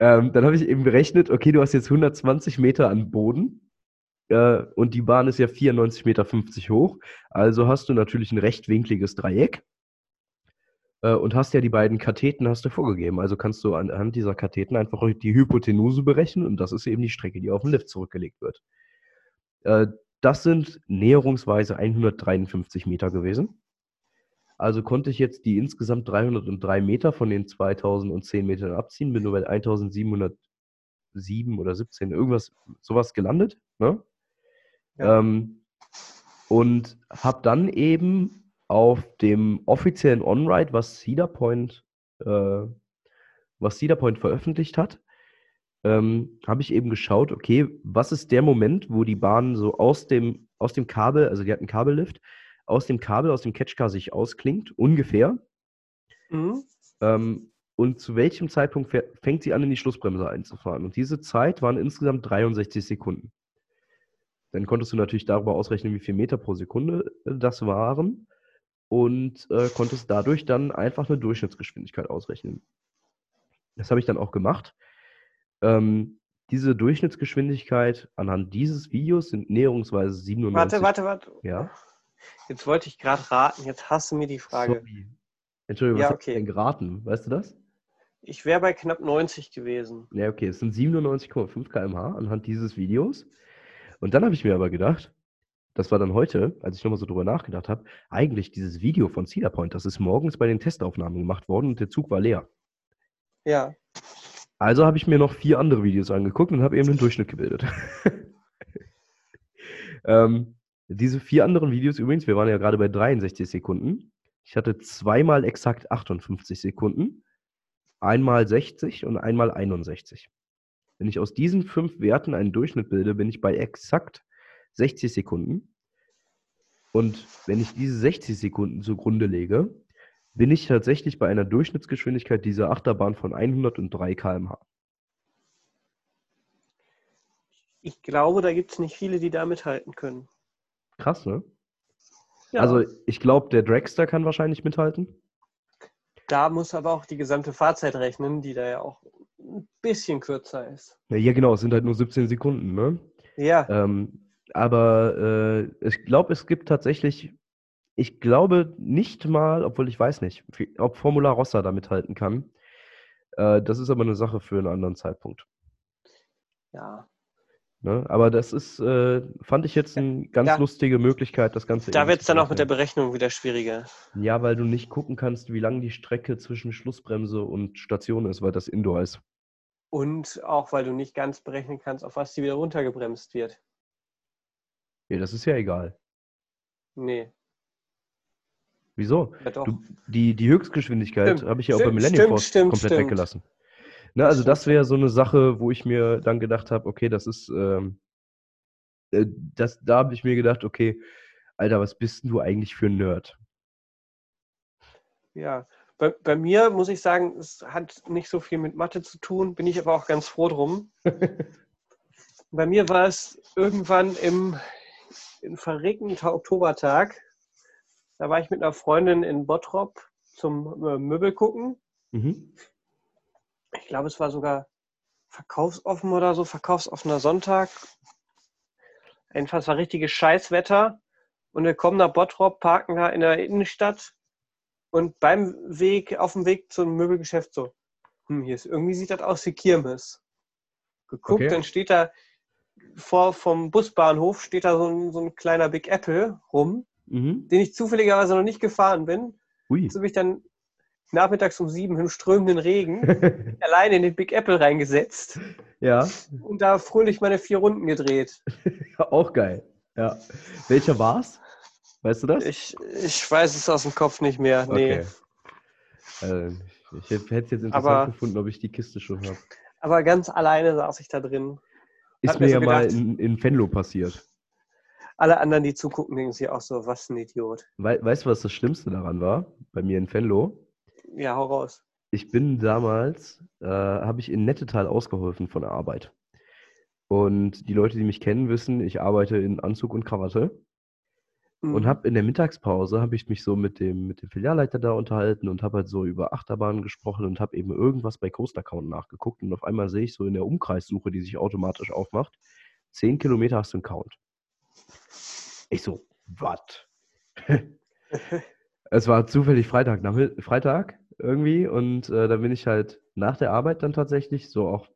Ähm, dann habe ich eben berechnet, okay, du hast jetzt 120 Meter an Boden äh, und die Bahn ist ja 94,50 Meter hoch. Also hast du natürlich ein rechtwinkliges Dreieck und hast ja die beiden Katheten hast du vorgegeben. Also kannst du anhand dieser Katheten einfach die Hypotenuse berechnen und das ist eben die Strecke, die auf den Lift zurückgelegt wird. Äh, das sind näherungsweise 153 Meter gewesen. Also konnte ich jetzt die insgesamt 303 Meter von den 2010 Metern abziehen, bin nur bei 1707 oder 17, irgendwas, sowas gelandet. Ne? Ja. Ähm, und habe dann eben auf dem offiziellen On-Ride, was Cedar Point, äh, was Cedar Point veröffentlicht hat, ähm, habe ich eben geschaut, okay, was ist der Moment, wo die Bahn so aus dem, aus dem Kabel, also die hat einen Kabellift, aus dem Kabel, aus dem Catchcar sich ausklingt, ungefähr. Mhm. Ähm, und zu welchem Zeitpunkt fängt sie an, in die Schlussbremse einzufahren? Und diese Zeit waren insgesamt 63 Sekunden. Dann konntest du natürlich darüber ausrechnen, wie viel Meter pro Sekunde äh, das waren und äh, konntest dadurch dann einfach eine Durchschnittsgeschwindigkeit ausrechnen. Das habe ich dann auch gemacht. Ähm, diese Durchschnittsgeschwindigkeit anhand dieses Videos sind näherungsweise 97. Warte, warte, warte. Ja. Jetzt wollte ich gerade raten, jetzt hast du mir die Frage. Sorry. Entschuldigung, was ja, okay. hast du denn geraten? Weißt du das? Ich wäre bei knapp 90 gewesen. Ja, okay, es sind 97,5 km/h anhand dieses Videos. Und dann habe ich mir aber gedacht, das war dann heute, als ich nochmal so drüber nachgedacht habe, eigentlich dieses Video von Cedar Point, das ist morgens bei den Testaufnahmen gemacht worden und der Zug war leer. Ja. Also habe ich mir noch vier andere Videos angeguckt und habe eben einen Durchschnitt gebildet. ähm, diese vier anderen Videos übrigens, wir waren ja gerade bei 63 Sekunden. Ich hatte zweimal exakt 58 Sekunden, einmal 60 und einmal 61. Wenn ich aus diesen fünf Werten einen Durchschnitt bilde, bin ich bei exakt 60 Sekunden. Und wenn ich diese 60 Sekunden zugrunde lege, bin ich tatsächlich bei einer Durchschnittsgeschwindigkeit dieser Achterbahn von 103 km/h. Ich glaube, da gibt es nicht viele, die da mithalten können. Krass, ne? Ja. Also ich glaube, der Dragster kann wahrscheinlich mithalten. Da muss aber auch die gesamte Fahrzeit rechnen, die da ja auch ein bisschen kürzer ist. Ja, genau, es sind halt nur 17 Sekunden, ne? Ja. Ähm, aber äh, ich glaube, es gibt tatsächlich, ich glaube nicht mal, obwohl ich weiß nicht, ob Formula Rossa da mithalten kann. Äh, das ist aber eine Sache für einen anderen Zeitpunkt. Ja. Ne? Aber das ist, äh, fand ich jetzt eine ganz ja. lustige Möglichkeit, das Ganze. Da wird es dann auch mit der Berechnung wieder schwieriger. Ja, weil du nicht gucken kannst, wie lang die Strecke zwischen Schlussbremse und Station ist, weil das Indoor ist. Und auch, weil du nicht ganz berechnen kannst, auf was sie wieder runtergebremst wird. Ja, das ist ja egal. Nee. Wieso? Ja, doch. Du, die, die Höchstgeschwindigkeit habe ich ja auch bei stimmt, Millennium stimmt, Force stimmt, komplett weggelassen. Ne, also das wäre so eine Sache, wo ich mir dann gedacht habe, okay, das ist, ähm, äh, das, da habe ich mir gedacht, okay, Alter, was bist denn du eigentlich für ein Nerd? Ja, bei, bei mir muss ich sagen, es hat nicht so viel mit Mathe zu tun, bin ich aber auch ganz froh drum. Bei mir war es irgendwann im, im verregneten Oktobertag. Da war ich mit einer Freundin in Bottrop zum äh, Möbel gucken. Mhm. Ich glaube, es war sogar verkaufsoffen oder so, verkaufsoffener Sonntag. Jedenfalls war richtiges Scheißwetter. Und wir kommen nach Bottrop, parken da in der Innenstadt. Und beim Weg, auf dem Weg zum Möbelgeschäft so, hm, hier ist irgendwie sieht das aus wie Kirmes. Geguckt, Okay. dann steht da vor vom Busbahnhof steht da so ein, so ein kleiner Big Apple rum, Mhm. den ich zufälligerweise noch nicht gefahren bin. Ui. So bin ich dann nachmittags um sieben im strömenden Regen alleine in den Big Apple reingesetzt ja, und da fröhlich meine vier Runden gedreht. auch geil. Ja. Welcher war's? Weißt du das? Ich, ich weiß es aus dem Kopf nicht mehr. Nee. Okay. Äh, ich hätte es jetzt interessant Aber- gefunden, ob ich die Kiste schon habe. Aber ganz alleine saß ich da drin. Ist mir ja so mal in, in Venlo passiert. Alle anderen, die zugucken, denken sich auch so, was ein Idiot. Wei weißt du, was das Schlimmste daran war? Bei mir in Venlo? Ja, hau raus. Ich bin damals, äh, habe ich in Nettetal ausgeholfen von der Arbeit. Und die Leute, die mich kennen, wissen, ich arbeite in Anzug und Krawatte. Und Mhm. habe in der Mittagspause habe ich mich so mit dem, mit dem Filialleiter da unterhalten und habe halt so über Achterbahnen gesprochen und habe eben irgendwas bei Coaster Count nachgeguckt. Und auf einmal sehe ich so in der Umkreissuche, die sich automatisch aufmacht, 10 Kilometer hast du einen Count. Ich so, was? es war zufällig Freitag, nach, Freitag irgendwie und äh, da bin ich halt nach der Arbeit dann tatsächlich, so auch,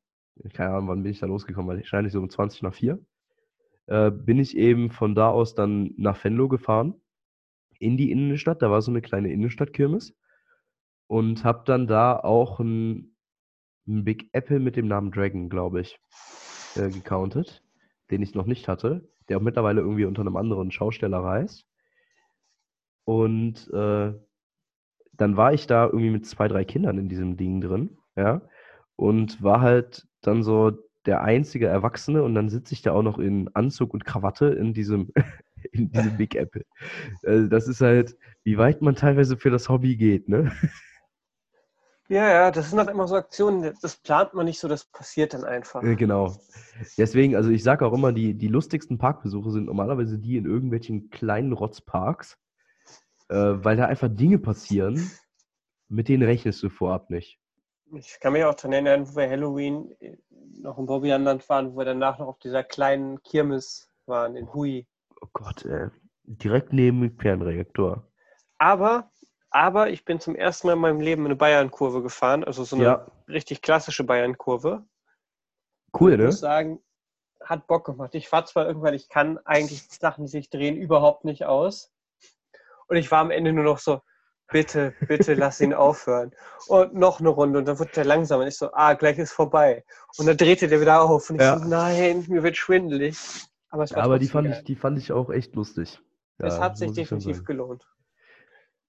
keine Ahnung, wann bin ich da losgekommen, wahrscheinlich so um 20 nach 4, äh, bin ich eben von da aus dann nach Venlo gefahren, in die Innenstadt, da war so eine kleine Innenstadtkirmes und habe dann da auch ein, ein Big Apple mit dem Namen Dragon, glaube ich, äh, gecountet, den ich noch nicht hatte, der auch mittlerweile irgendwie unter einem anderen Schausteller heißt. Und äh, dann war ich da irgendwie mit zwei, drei Kindern in diesem Ding drin, ja, und war halt dann so der einzige Erwachsene und dann sitze ich da auch noch in Anzug und Krawatte in diesem, in diesem Big Apple. Äh, das ist halt, wie weit man teilweise für das Hobby geht, ne? Ja, ja, das sind halt immer so Aktionen, das plant man nicht so, das passiert dann einfach. Äh, Genau. Deswegen, also ich sage auch immer, die, die lustigsten Parkbesuche sind normalerweise die in irgendwelchen kleinen Rotzparks, äh, weil da einfach Dinge passieren, mit denen rechnest du vorab nicht. Ich kann mich auch daran erinnern, wo wir Halloween noch im Bobbylandland waren, wo wir danach noch auf dieser kleinen Kirmes waren in Hui. Oh Gott, ey. Direkt neben dem Fernreaktor. Aber, aber ich bin zum ersten Mal in meinem Leben eine Bayern-Kurve gefahren, also so eine Ja. richtig klassische Bayern-Kurve. Cool, Ich ne? muss sagen, hat Bock gemacht. Ich war zwar irgendwann, ich kann eigentlich Sachen, die sich drehen, überhaupt nicht aus. Und ich war am Ende nur noch so, bitte, bitte lass ihn aufhören. Und noch eine Runde und dann wird der langsamer. Und ich so, ah, gleich ist vorbei. Und dann drehte der wieder auf und ich Ja. so, nein, mir wird schwindelig. Aber es war Aber die fand, geil. ich, die fand ich auch echt lustig. Es Ja, hat sich definitiv gelohnt.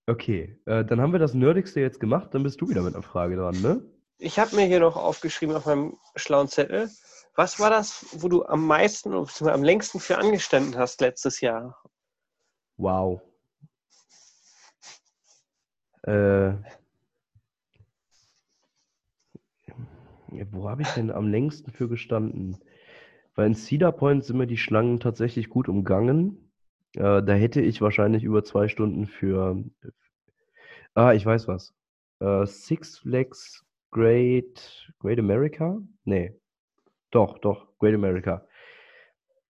Okay, äh, dann haben wir das Nerdigste jetzt gemacht, dann bist du wieder mit einer Frage dran, ne? Ich habe mir hier noch aufgeschrieben auf meinem schlauen Zettel. Was war das, wo du am meisten am längsten für angestanden hast letztes Jahr? Wow. Äh, wo habe ich denn am längsten für gestanden? Weil in Cedar Point sind mir die Schlangen tatsächlich gut umgangen. Äh, da hätte ich wahrscheinlich über zwei Stunden für. Ah, ich weiß was. Äh, Six Flags Great, Great America? Nee. Doch, doch, Great America.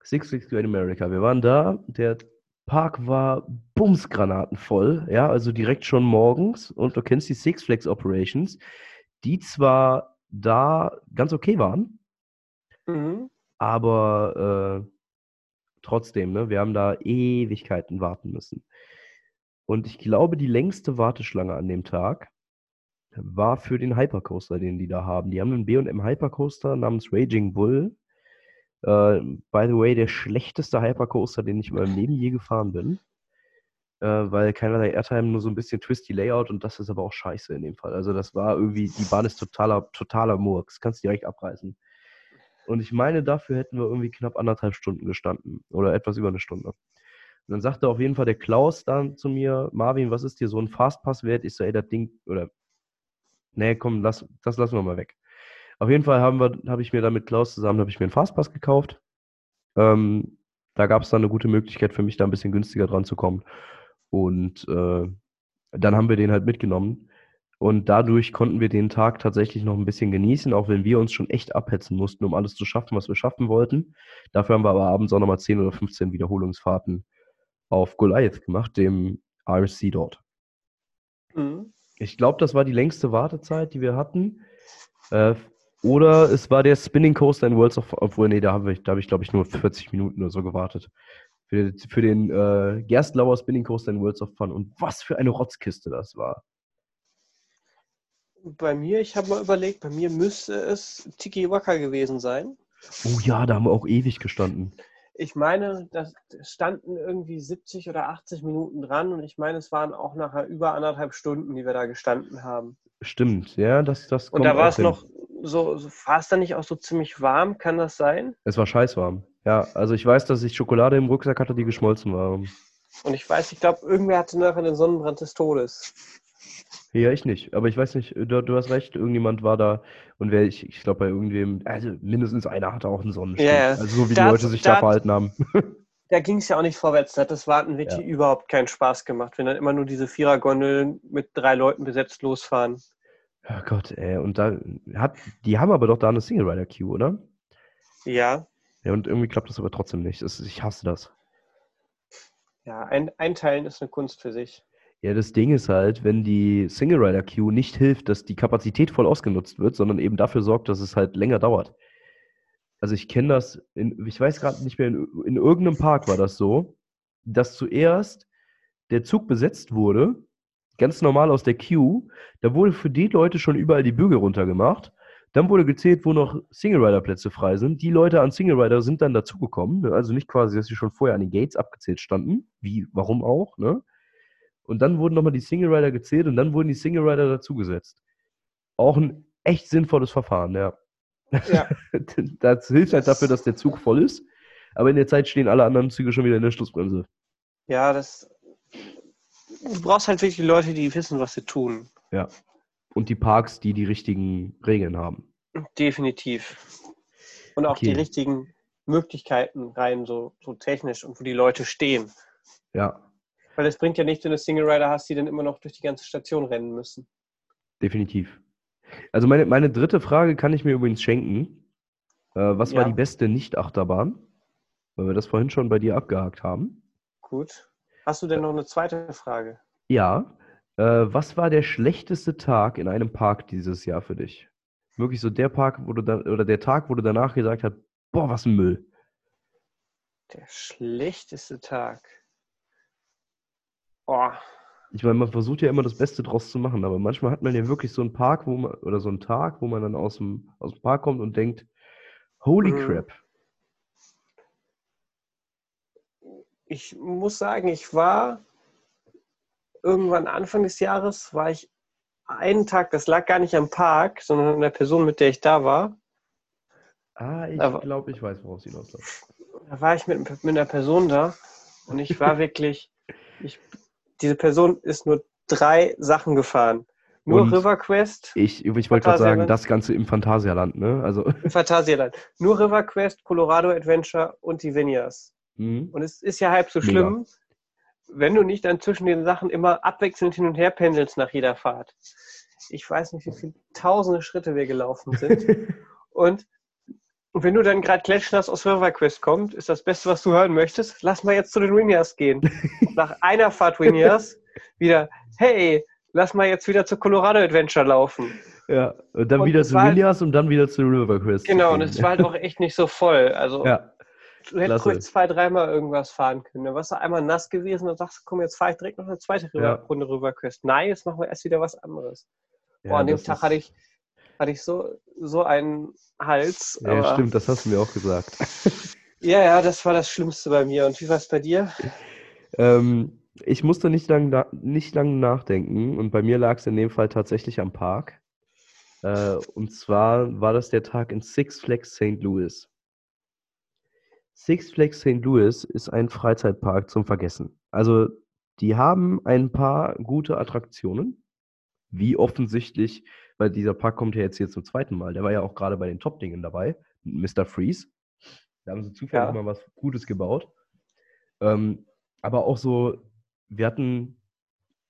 Six Flags Great America. Wir waren da, der Park war bumsgranatenvoll, ja, also direkt schon morgens. Und du kennst die Six Flags Operations, die zwar da ganz okay waren, Mhm. aber äh, trotzdem, ne, wir haben da Ewigkeiten warten müssen. Und ich glaube, die längste Warteschlange an dem Tag war für den Hypercoaster, den die da haben. Die haben einen B&M Hypercoaster namens Raging Bull. Äh, by the way, der schlechteste Hypercoaster, den ich in meinem Leben je gefahren bin. äh, weil keinerlei Airtime, nur so ein bisschen twisty Layout und das ist aber auch scheiße in dem Fall. Also das war irgendwie, die Bahn ist totaler, totaler Murks, kannst direkt abreißen. Und ich meine, dafür hätten wir irgendwie knapp anderthalb Stunden gestanden oder etwas über eine Stunde. Und dann sagte auf jeden Fall der Klaus dann zu mir, Marvin, was ist dir so ein Fastpass wert? Ich so, ey, das Ding, oder, nee, komm, lass, das lassen wir mal weg. Auf jeden Fall habe ich mir dann mit Klaus zusammen, habe ich mir einen Fastpass gekauft. Ähm, da gab es dann eine gute Möglichkeit für mich, da ein bisschen günstiger dran zu kommen. Und äh, dann haben wir den halt mitgenommen. Und dadurch konnten wir den Tag tatsächlich noch ein bisschen genießen, auch wenn wir uns schon echt abhetzen mussten, um alles zu schaffen, was wir schaffen wollten. Dafür haben wir aber abends auch nochmal 10 oder 15 Wiederholungsfahrten auf Goliath gemacht, dem RC dort. Mhm. Ich glaube, das war die längste Wartezeit, die wir hatten. Äh, oder es war der Spinning Coaster in Worlds of, obwohl, nee, da habe ich, hab ich glaube ich, nur 40 Minuten oder so gewartet. Für, für den äh, Gerstlauer Spinning Coaster in Worlds of Fun. Und was für eine Rotzkiste das war. Bei mir, ich habe mal überlegt, bei mir müsste es Tiki Waka gewesen sein. Oh ja, da haben wir auch ewig gestanden. Ich meine, da standen irgendwie 70 oder 80 Minuten dran und ich meine, es waren auch nachher über anderthalb Stunden, die wir da gestanden haben. Stimmt, ja, das, das Und da war es noch so, so war es da nicht auch so ziemlich warm, kann das sein? Es war scheißwarm. Ja, also ich weiß, dass ich Schokolade im Rucksack hatte, die geschmolzen war. Und ich weiß, ich glaube, irgendwer hatte nachher den Sonnenbrand des Todes. Ja, ich nicht. Aber ich weiß nicht, du, du hast recht, irgendjemand war da und wer ich, ich glaube bei irgendwem, also mindestens einer hatte auch einen Sonnenstich. Ja, also so wie die Leute sich da, da verhalten haben. Da ging es ja auch nicht vorwärts. Da hat das Warten wirklich ja. überhaupt keinen Spaß gemacht, wenn dann immer nur diese Vierergondeln mit drei Leuten besetzt losfahren. Oh Gott, ey. Und da hat, die haben aber doch da eine Single Rider Queue, oder? Ja. Ja, und irgendwie klappt das aber trotzdem nicht. Das, ich hasse das. Ja, ein, einteilen ist eine Kunst für sich. Ja, das Ding ist halt, wenn die Single Rider Queue nicht hilft, dass die Kapazität voll ausgenutzt wird, sondern eben dafür sorgt, dass es halt länger dauert. Also ich kenne das, in, ich weiß gerade nicht mehr, in, in irgendeinem Park war das so, dass zuerst der Zug besetzt wurde, ganz normal aus der Queue, da wurde für die Leute schon überall die Bügel runtergemacht. Dann wurde gezählt, wo noch Single-Rider-Plätze frei sind. Die Leute an Single-Rider sind dann dazugekommen. Ne? Also nicht quasi, dass sie schon vorher an den Gates abgezählt standen. Wie, warum auch, ne? Und dann wurden nochmal die Single Rider gezählt und dann wurden die Single Rider dazugesetzt. Auch ein echt sinnvolles Verfahren, ja. ja. das hilft halt dafür, dass der Zug voll ist. Aber in der Zeit stehen alle anderen Züge schon wieder in der Schlussbremse. Ja, das. Du brauchst halt wirklich Leute, die wissen, was sie tun. Ja. Und die Parks, die die richtigen Regeln haben. Definitiv. Und auch okay. die richtigen Möglichkeiten rein, so, so technisch und wo die Leute stehen. Ja. Weil es bringt ja nichts, wenn du Single Rider hast, die dann immer noch durch die ganze Station rennen müssen. Definitiv. Also meine, meine dritte Frage kann ich mir übrigens schenken. Äh, was ja. war die beste Nicht-Achterbahn? Weil wir das vorhin schon bei dir abgehakt haben. Gut. Hast du denn noch eine zweite Frage? Ja. Äh, was war der schlechteste Tag in einem Park dieses Jahr für dich? Wirklich so der Park, wo du dann, oder der Tag, wo du danach gesagt hast, boah, was ein Müll. Der schlechteste Tag. Boah. Ich meine, man versucht ja immer das Beste draus zu machen, aber manchmal hat man ja wirklich so einen Park, wo man, oder so einen Tag, wo man dann aus dem, aus dem Park kommt und denkt, holy mhm. crap. Ich muss sagen, ich war irgendwann Anfang des Jahres, war ich einen Tag, das lag gar nicht am Park, sondern an der Person, mit der ich da war. Ah, ich glaube, ich weiß, worauf sie hinausläuft. Da war ich mit, mit einer Person da und ich war wirklich, ich diese Person ist nur drei Sachen gefahren. Nur und River Quest. Ich, ich wollte gerade sagen, das Ganze im Phantasialand, ne? Also. Im Phantasialand. Nur River Quest, Colorado Adventure und die Venias. Mhm. Und es ist ja halb so schlimm, Mega. wenn du nicht dann zwischen den Sachen immer abwechselnd hin und her pendelst nach jeder Fahrt. Ich weiß nicht, wie viele tausende Schritte wir gelaufen sind. und und wenn du dann gerade Kletschnass aus Quest kommt, ist das Beste, was du hören möchtest, lass mal jetzt zu den Wingers gehen. Nach einer Fahrt Wingers wieder, hey, lass mal jetzt wieder zur Colorado Adventure laufen. Ja, und dann und wieder zu Wingers halt, und dann wieder zu Quest. Genau, und es war halt auch echt nicht so voll. Also ja, du hättest kurz zwei, dreimal irgendwas fahren können. Dann warst du einmal nass gewesen und sagst, komm, jetzt fahre ich direkt noch eine zweite ja. Runde Quest. Nein, jetzt machen wir erst wieder was anderes. Boah, an dem Tag hatte ich hatte ich so, so einen Hals. Ja, aber... stimmt, das hast du mir auch gesagt. ja, ja, das war das Schlimmste bei mir. Und wie war es bei dir? Ähm, ich musste nicht lange nicht lang nachdenken und bei mir lag es in dem Fall tatsächlich am Park. Äh, und zwar war das der Tag in Six Flags St. Louis. Six Flags St. Louis ist ein Freizeitpark zum Vergessen. Also, die haben ein paar gute Attraktionen, wie offensichtlich, weil dieser Park kommt ja jetzt hier zum zweiten Mal. Der war ja auch gerade bei den Top-Dingen dabei, Mr. Freeze. Da haben sie zufällig ja. mal was Gutes gebaut. Ähm, aber auch so, wir hatten,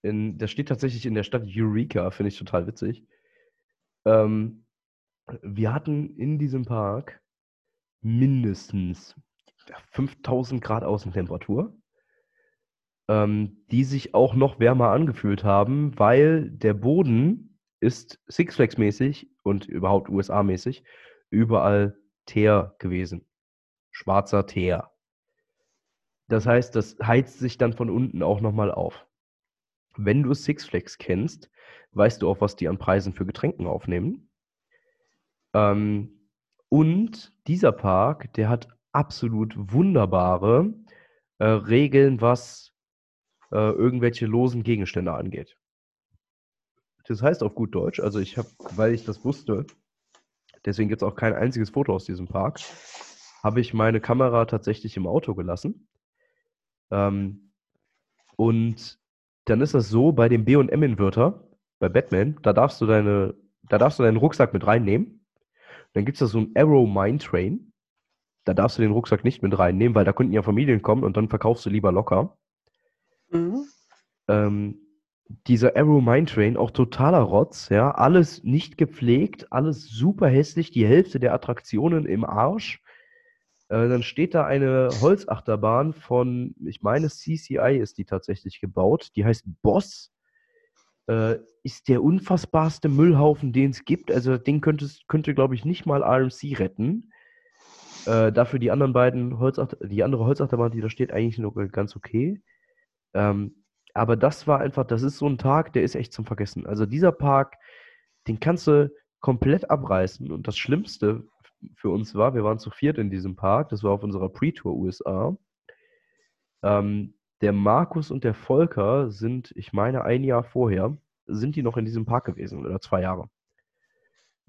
in, das steht tatsächlich in der Stadt Eureka, finde ich total witzig. Ähm, wir hatten in diesem Park mindestens 5000 Grad Außentemperatur, ähm, die sich auch noch wärmer angefühlt haben, weil der Boden ist Six Flags mäßig und überhaupt USA mäßig überall Teer gewesen. Schwarzer Teer. Das heißt, das heizt sich dann von unten auch nochmal auf. Wenn du Six Flags kennst, weißt du auch, was die an Preisen für Getränken aufnehmen. Ähm, und dieser Park, der hat absolut wunderbare äh, Regeln, was äh, irgendwelche losen Gegenstände angeht. Das heißt auf gut Deutsch, also ich habe, weil ich das wusste, deswegen gibt es auch kein einziges Foto aus diesem Park, habe ich meine Kamera tatsächlich im Auto gelassen. Ähm, und dann ist das so, bei dem B&M-Inverter, bei Batman, da darfst du deine, da darfst du deinen Rucksack mit reinnehmen. Dann gibt es da so ein Arrow Mine Train. Da darfst du den Rucksack nicht mit reinnehmen, weil da könnten ja Familien kommen und dann verkaufst du lieber locker. Mhm. Ähm, dieser Arrow Mine Train, auch totaler Rotz, ja, alles nicht gepflegt, alles super hässlich, die Hälfte der Attraktionen im Arsch. Äh, dann steht da eine Holzachterbahn von, ich meine, CCI ist die tatsächlich gebaut. Die heißt Boss. Äh, ist der unfassbarste Müllhaufen, den es gibt. Also das Ding könnte, könnte glaube ich, nicht mal RMC retten. Äh, dafür die anderen beiden Holzachter die andere Holzachterbahn, die da steht, eigentlich nur ganz okay. Ähm, aber das war einfach, das ist so ein Tag, der ist echt zum Vergessen. Also dieser Park, den kannst du komplett abreißen. Und das Schlimmste für uns war, wir waren zu viert in diesem Park, das war auf unserer Pre-Tour USA. Ähm, der Markus und der Volker sind, ich meine, ein Jahr vorher, sind die noch in diesem Park gewesen oder zwei Jahre.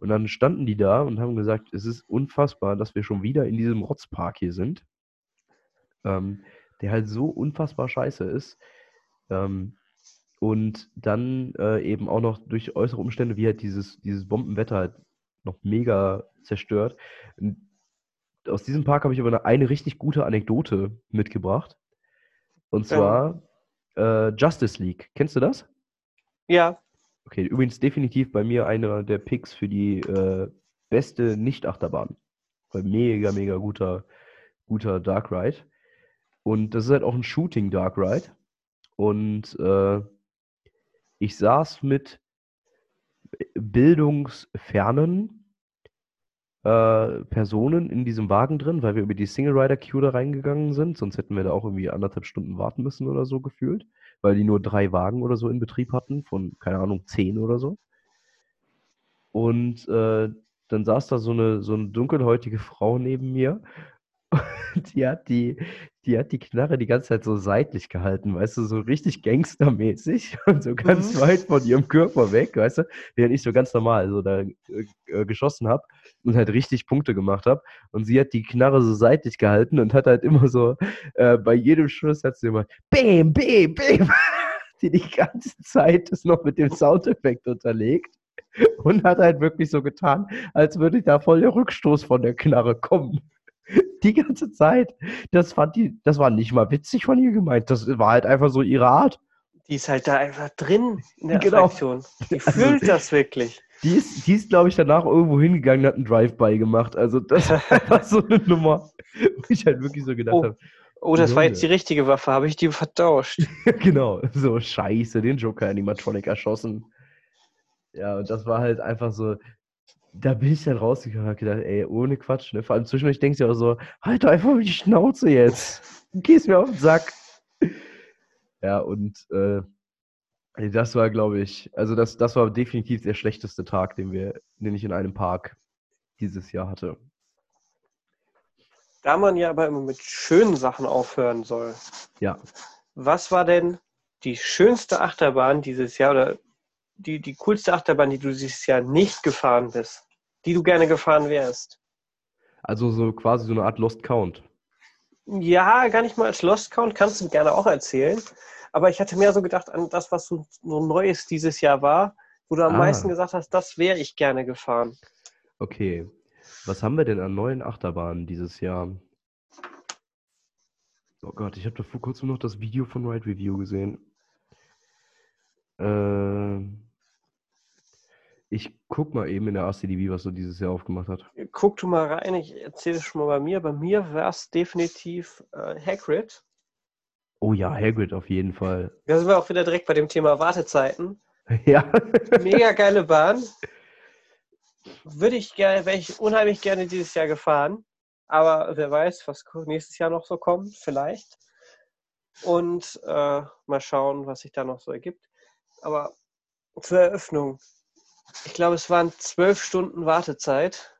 Und dann standen die da und haben gesagt, es ist unfassbar, dass wir schon wieder in diesem Rotzpark hier sind, ähm, der halt so unfassbar scheiße ist. Ähm, und dann äh, eben auch noch durch äußere Umstände, wie halt dieses, dieses Bombenwetter halt noch mega zerstört. Und aus diesem Park habe ich aber eine, eine, richtig gute Anekdote mitgebracht. Und zwar ja. äh, Justice League. Kennst du das? Ja. Okay, übrigens definitiv bei mir einer der Picks für die äh, beste Nicht-Achterbahn. Mega, mega guter, guter Dark Ride. Und das ist halt auch ein Shooting Dark Ride. Und äh, ich saß mit bildungsfernen äh, Personen in diesem Wagen drin, weil wir über die Single Rider Queue da reingegangen sind. Sonst hätten wir da auch irgendwie anderthalb Stunden warten müssen oder so gefühlt, weil die nur drei Wagen oder so in Betrieb hatten, von, keine Ahnung, zehn oder so. Und äh, dann saß da so eine, so eine dunkelhäutige Frau neben mir die hat die, die hat die Knarre die ganze Zeit so seitlich gehalten, weißt du, so richtig gangstermäßig und so ganz mhm. weit von ihrem Körper weg, weißt du, während ich so ganz normal so da äh, äh geschossen habe und halt richtig Punkte gemacht habe. Und sie hat die Knarre so seitlich gehalten und hat halt immer so, äh, bei jedem Schuss hat sie immer Bäm, Bäm, Bäm, die die ganze Zeit ist noch mit dem Soundeffekt unterlegt und hat halt wirklich so getan, als würde da voll der Rückstoß von der Knarre kommen. Die ganze Zeit. Das fand die, das war nicht mal witzig von ihr gemeint. Das war halt einfach so ihre Art. Die ist halt da einfach drin in der genau. Attraktion. Die also, fühlt das wirklich. Die ist, die ist glaube ich, danach irgendwo hingegangen und hat einen Drive-By gemacht. Also das war so eine Nummer, wo ich halt wirklich so gedacht oh. habe. Oh, das war jetzt die richtige Waffe. Habe ich die vertauscht? genau. So, scheiße, den Joker-Animatronic erschossen. Ja, und das war halt einfach so, da bin ich dann rausgegangen und habe gedacht, ey, ohne Quatsch, ne? Vor allem zwischendurch denkst du ja auch so, halt doch einfach die Schnauze jetzt. Gehst mir auf den Sack. Ja, und äh, das war, glaube ich, also das, das war definitiv der schlechteste Tag, den wir, den ich in einem Park dieses Jahr hatte. Da man ja aber immer mit schönen Sachen aufhören soll. Ja. was war denn die schönste Achterbahn dieses Jahr oder die, die coolste Achterbahn, die du dieses Jahr nicht gefahren bist, die du gerne gefahren wärst? Also so quasi so eine Art Lost Count. Ja, gar nicht mal als Lost Count, kannst du gerne auch erzählen. Aber ich hatte mehr so gedacht an das, was so, so Neues dieses Jahr war, wo du am Ah. meisten gesagt hast, das wäre ich gerne gefahren. Okay. Was haben wir denn an neuen Achterbahnen dieses Jahr? Oh Gott, ich habe da vor kurzem noch das Video von Ride Review gesehen. Ähm, ich guck mal eben in der ACDB, was so dieses Jahr aufgemacht hat. Guck du mal rein, ich erzähle es schon mal bei mir. Bei mir war es definitiv äh, Hagrid. Oh ja, Hagrid auf jeden Fall. Da sind wir auch wieder direkt bei dem Thema Wartezeiten. Ja. Mega geile Bahn. Würde ich gerne, wäre ich unheimlich gerne dieses Jahr gefahren. Aber wer weiß, was nächstes Jahr noch so kommt, vielleicht. Und äh, mal schauen, was sich da noch so ergibt. Aber zur Eröffnung. Ich glaube, es waren zwölf Stunden Wartezeit.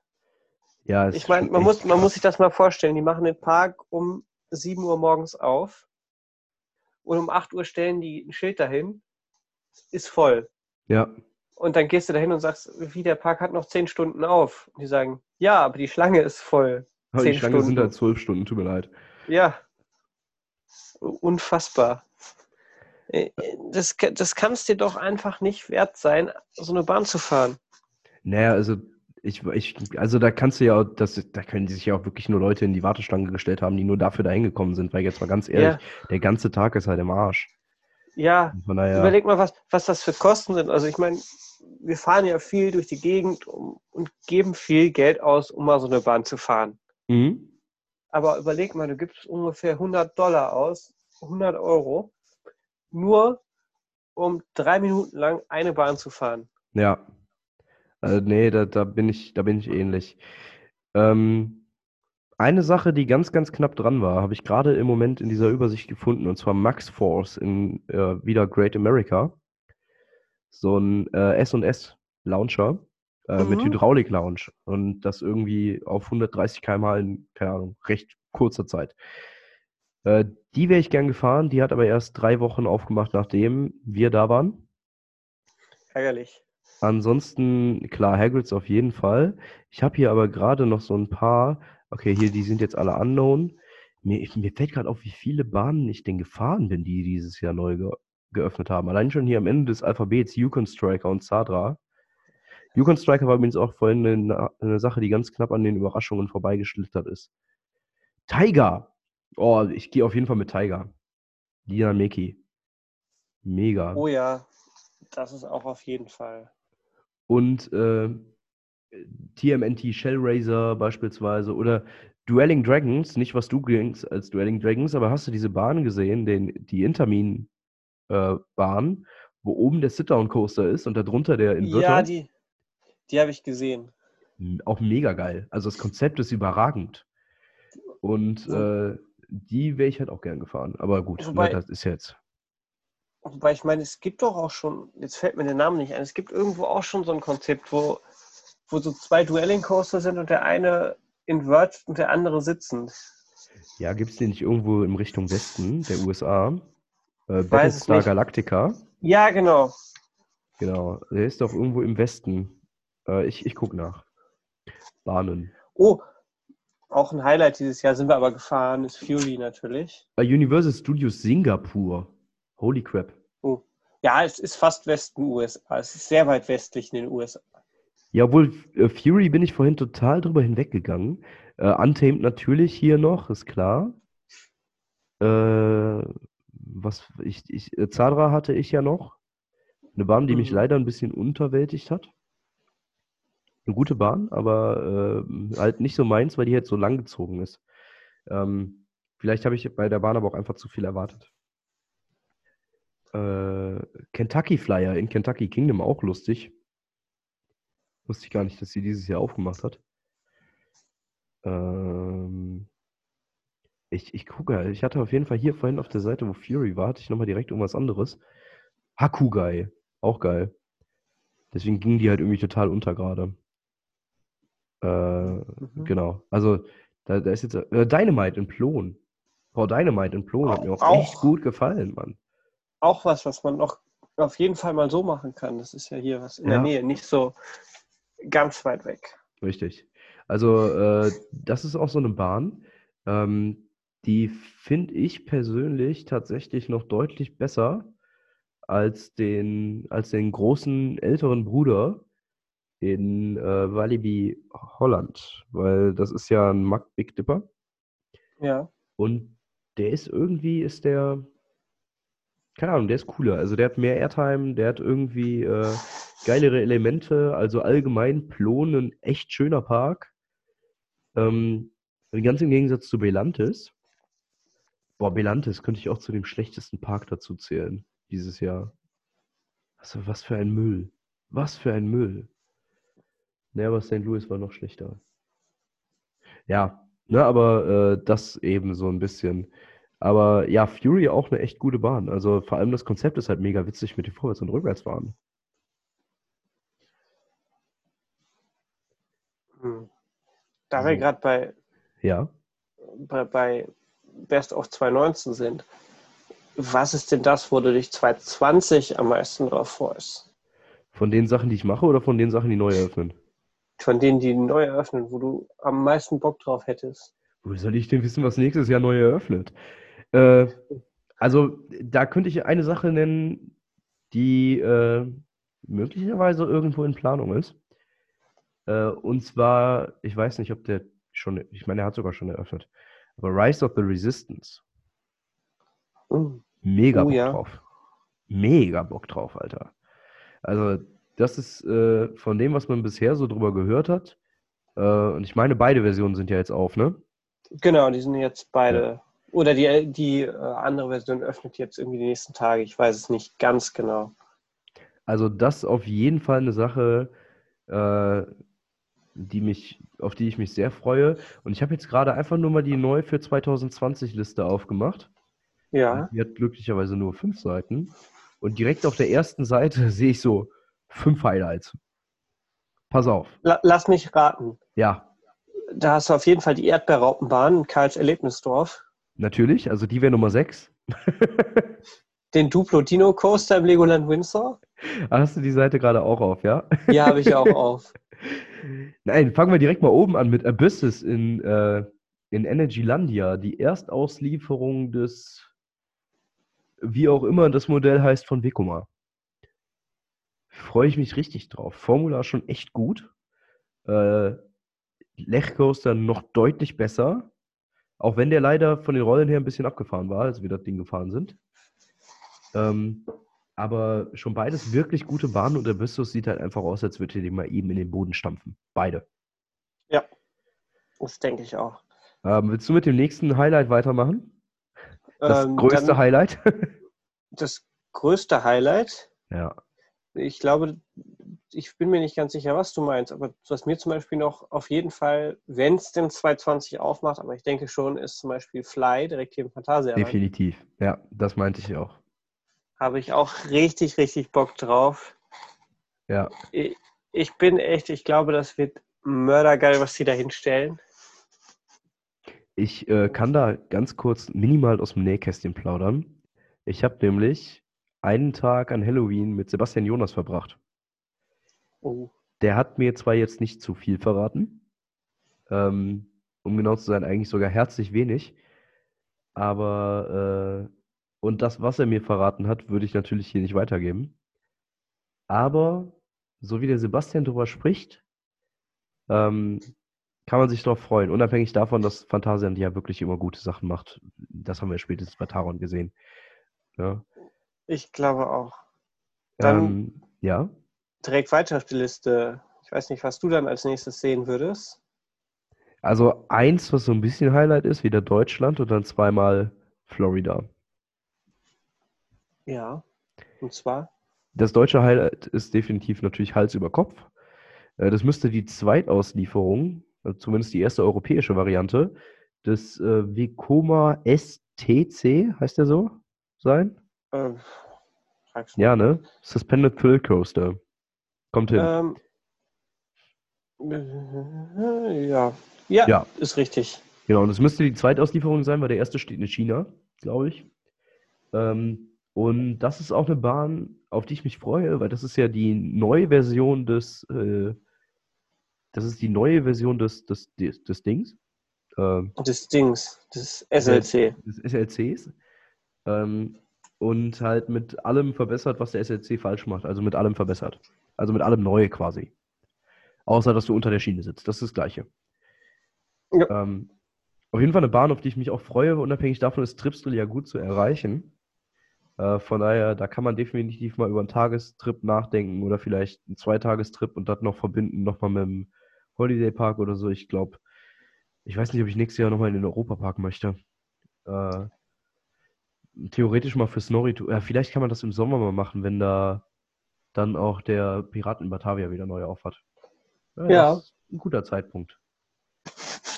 Ja, Ich meine, man muss, man muss sich das mal vorstellen. Die machen den Park um 7 Uhr morgens auf. Und um 8 Uhr stellen die ein Schild dahin. Ist voll. Ja, Und dann gehst du dahin und sagst, wie der Park hat noch 10 Stunden auf. Und die sagen, ja, aber die Schlange ist voll. aber die Zehn Schlange sind Stunden. halt zwölf Stunden, tut mir leid. Ja. Unfassbar. Äh, Das, das kann es dir doch einfach nicht wert sein, so eine Bahn zu fahren. Naja, also ich, ich, also da kannst du ja, auch- das, da können sich ja auch wirklich nur Leute in die Warteschlange gestellt haben, die nur dafür da hingekommen sind, weil jetzt mal ganz ehrlich, der ganze Tag ist halt im Arsch. Ja, Überleg mal, was, was das für Kosten sind. Also ich meine, wir fahren ja viel durch die Gegend um, und geben viel Geld aus, um mal so eine Bahn zu fahren. Mhm. Aber überleg mal, du gibst ungefähr 100 Dollar aus, 100 Euro, nur um drei Minuten lang eine Bahn zu fahren. Ja. Äh, nee, da, da bin ich, da bin ich ähnlich. Ähm, eine Sache, die ganz, ganz knapp dran war, habe ich gerade im Moment in dieser Übersicht gefunden, und zwar Max Force in äh, wieder Great America. So ein äh, S&S Launcher äh, mit Mhm. Hydraulik-Lounge und das irgendwie auf 130 km/h in, keine Ahnung, recht kurzer Zeit. Äh, die wäre ich gern gefahren, die hat aber erst drei Wochen aufgemacht, nachdem wir da waren. Ärgerlich. Ansonsten, klar, Hagrids auf jeden Fall. Ich habe hier aber gerade noch so ein paar. Okay, hier, die sind jetzt alle unknown. Mir, mir fällt gerade auf, wie viele Bahnen ich denn gefahren bin, die dieses Jahr neu ge geöffnet haben. Allein schon hier am Ende des Alphabets Yukon Striker und Zadra. Yukon Striker war übrigens auch vorhin eine, eine Sache, die ganz knapp an den Überraschungen vorbeigeschlittert ist. Tiger! Oh, ich gehe auf jeden Fall mit Tiger. Lina Meki. Mega. Oh ja, das ist auch auf jeden Fall. und äh, TMNT Shellraiser beispielsweise oder Dueling Dragons, nicht was du denkst als Dueling Dragons, aber hast du diese Bahn gesehen, den, die Intermin äh, wo oben der Sit-Down-Coaster ist und darunter der Inverter? Ja, die, die habe ich gesehen. Auch mega geil. Also das Konzept ist überragend. Und äh, die wäre ich halt auch gern gefahren. Aber gut, Wobei- ne, das ist jetzt. Wobei ich meine, es gibt doch auch schon, jetzt fällt mir der Name nicht ein, es gibt irgendwo auch schon so ein Konzept, wo, wo so zwei Dueling Coaster sind und der eine invert und der andere sitzend. Ja, gibt es den nicht irgendwo in Richtung Westen der USA? Äh, Battlestar. Galactica. Ja, genau. Genau, der ist doch irgendwo im Westen. Äh, ich ich gucke nach. Bahnen. Oh, auch ein Highlight dieses Jahr sind wir aber gefahren, ist Fury natürlich. Bei Universal Studios Singapur. Holy crap. Oh. Ja, es ist fast Westen USA. Es ist sehr weit westlich in den USA. Ja, obwohl äh, Fury bin ich vorhin total drüber hinweggegangen. Äh, Untamed natürlich hier noch, ist klar. Äh, was ich, ich, äh, Zadra hatte ich ja noch. Eine Bahn, die mich Mhm. leider ein bisschen unterwältigt hat. Eine gute Bahn, aber äh, halt nicht so meins, weil die jetzt so lang gezogen ist. Ähm, vielleicht habe ich bei der Bahn aber auch einfach zu viel erwartet. Äh, Kentucky Flyer in Kentucky Kingdom auch lustig. Wusste ich gar nicht, dass sie dieses Jahr aufgemacht hat. Ähm, ich, ich gucke, ich hatte auf jeden Fall hier vorhin auf der Seite, wo Fury war, hatte ich nochmal direkt irgendwas anderes. Hakugai, auch geil. Deswegen ging die halt irgendwie total unter gerade. Äh, Mhm. genau. Also, da, da ist jetzt äh, Dynamite in Plon. Boah, Dynamite in Plon hat mir auch, Auch. echt gut gefallen, Mann. Auch was, was man noch auf jeden Fall mal so machen kann. Das ist ja hier was in Ja. der Nähe, nicht so ganz weit weg. Richtig. Also, äh, das ist auch so eine Bahn, ähm, die finde ich persönlich tatsächlich noch deutlich besser als den, als den großen älteren Bruder in äh, Walibi Holland, weil das ist ja ein Mack Big Dipper Ja. und der ist irgendwie, ist der, keine Ahnung, der ist cooler. Also der hat mehr Airtime, der hat irgendwie äh, geilere Elemente, also allgemein Plon ein echt schöner Park. Ähm, ganz im Gegensatz zu Belantis. Boah, Belantis könnte ich auch zu dem schlechtesten Park dazu zählen, dieses Jahr. Also, was für ein Müll. Was für ein Müll. Ne, aber St. Louis war noch schlechter. Ja, ne, aber äh, das eben so ein bisschen. Aber ja, Fury auch eine echt gute Bahn. Also vor allem das Konzept ist halt mega witzig mit den Vorwärts- und Rückwärtsbahnen. Hm. Da wir gerade bei, Ja. bei, bei Best of 2019 sind, was ist denn das, wo du dich 2020 am meisten drauf freust? Von den Sachen, die ich mache oder von den Sachen, die neu eröffnen? Von denen, die neu eröffnen, wo du am meisten Bock drauf hättest? Wo soll ich denn wissen, was nächstes Jahr neu eröffnet? Äh, also, da könnte ich eine Sache nennen, die äh, möglicherweise irgendwo in Planung ist. Äh, und zwar, ich weiß nicht, ob der schon, ich meine, er hat sogar schon eröffnet. Aber Rise of the Resistance. Hm. Mega Oh, Bock ja. drauf. Mega Bock drauf, Alter. Also, das ist äh, von dem, was man bisher so drüber gehört hat. Äh, und ich meine, beide Versionen sind ja jetzt auf, ne? Genau, die sind jetzt beide. Oder die, die äh, andere Version öffnet jetzt irgendwie die nächsten Tage. Ich weiß es nicht ganz genau. Also, das auf jeden Fall eine Sache, äh, die mich, auf die ich mich sehr freue. Und ich habe jetzt gerade einfach nur mal die neu für 2020 Liste aufgemacht. Ja. Die hat glücklicherweise nur fünf Seiten. Und direkt auf der ersten Seite sehe ich so fünf Highlights. Pass auf. La lass mich raten. Ja, Da hast du auf jeden Fall die Erdbeerraupenbahn Karls Erlebnisdorf. natürlich. Also die wäre Nummer sechs. Den Duplo Dino Coaster im Legoland Windsor. Hast du die Seite gerade auch auf, ja? Ja, habe ich auch auf. Nein, fangen wir direkt mal oben an mit Abysses in, äh, in Energylandia. Die Erstauslieferung des, wie auch immer das Modell heißt, von Vekoma. Freue ich mich richtig drauf. Formula schon echt gut. Äh, Lechcoaster noch deutlich besser. Auch wenn der leider von den Rollen her ein bisschen abgefahren war, als wir das Ding gefahren sind. Ähm, aber schon beides wirklich gute Bahnen und der Abyssus sieht halt einfach aus, als würde er den mal eben in den Boden stampfen. Beide. Das denke ich auch. Ähm, willst du mit dem nächsten Highlight weitermachen? Das Ähm, größte Highlight? das größte Highlight. ja. Ich glaube, ich bin mir nicht ganz sicher, was du meinst, aber was mir zum Beispiel noch auf jeden Fall, wenn es denn 220 aufmacht, aber ich denke schon, ist zum Beispiel Fly direkt hier im Phantasialand. Definitiv. Ja, das meinte ich auch. Habe ich auch richtig, richtig Bock drauf. Ja. Ich, ich bin echt, ich glaube, das wird mördergeil, was sie da hinstellen. Ich äh, kann da ganz kurz minimal aus dem Nähkästchen plaudern. Ich habe nämlich einen Tag an Halloween mit Sebastian Jonas verbracht. Oh, Der hat mir zwar jetzt nicht zu viel verraten, ähm, um genau zu sein, eigentlich sogar herzlich wenig, aber äh, und das, was er mir verraten hat, würde ich natürlich hier nicht weitergeben. Aber so wie der Sebastian drüber spricht, ähm, kann man sich darauf freuen, unabhängig davon, dass Phantasialand ja wirklich immer gute Sachen macht. Das haben wir spätestens bei Taron gesehen. Ja, ich glaube auch. Dann- ähm, ja. Direkt weiter auf die Liste. Ich weiß nicht, was du dann als nächstes sehen würdest. Also eins, was so ein bisschen Highlight ist, wieder Deutschland und dann zweimal Florida. Ja. Und zwar? Das deutsche Highlight ist definitiv natürlich Hals über Kopf. Äh, Das müsste die Zweitauslieferung, also zumindest die erste europäische Variante, des äh, Vekoma STC, heißt der so, sein? Ähm? Ja, ne? Suspended Thrill Coaster. Kommt hin. Ähm, äh, ja. ja. Ja. ist richtig. Genau, und das müsste die Zweitauslieferung sein, weil der erste steht in China, glaube ich. Ähm, und das ist auch eine Bahn, auf die ich mich freue, weil das ist ja die neue Version des, äh, das ist die neue Version des, des, des, des Dings. Ähm, des Dings, des SLC. Des SLCs. Ähm, und halt mit allem verbessert, was der SLC falsch macht. Also mit allem verbessert. Also mit allem neu quasi. Außer, dass du unter der Schiene sitzt. Das ist das Gleiche. Ja. Ähm, auf jeden Fall eine Bahn, auf die ich mich auch freue. Unabhängig davon ist Tripsdrill ja gut zu erreichen. Äh, von daher, da kann man definitiv mal über einen Tagestrip nachdenken oder vielleicht einen Zweitagestrip und das noch verbinden, nochmal mit dem Holiday Park oder so. Ich glaube, ich weiß nicht, ob ich nächstes Jahr nochmal in den Europapark möchte. Äh, theoretisch mal für Snorri. Ja, vielleicht kann man das im Sommer mal machen, wenn da dann auch der Piraten in Batavia wieder neu aufhat. Ja. ja. ein guter Zeitpunkt.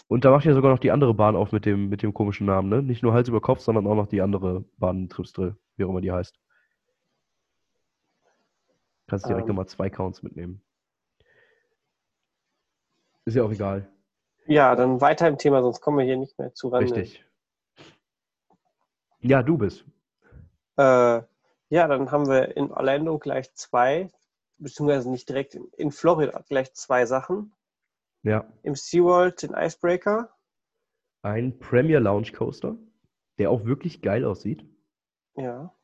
Und da macht ja sogar noch die andere Bahn auf mit dem, mit dem komischen Namen, ne? Nicht nur Hals über Kopf, sondern auch noch die andere Bahn Tripsdrill, wie auch immer die heißt. Kannst direkt ähm. nochmal zwei Counts mitnehmen. Ist ja auch egal. Ja, dann weiter im Thema, sonst kommen wir hier nicht mehr zu ran. Richtig. Ja, du bist. Äh, ja, dann haben wir in Orlando gleich zwei, beziehungsweise nicht direkt in Florida gleich zwei Sachen. Ja. Im SeaWorld den Icebreaker. Ein Premier Lounge Coaster, der auch wirklich geil aussieht. Ja.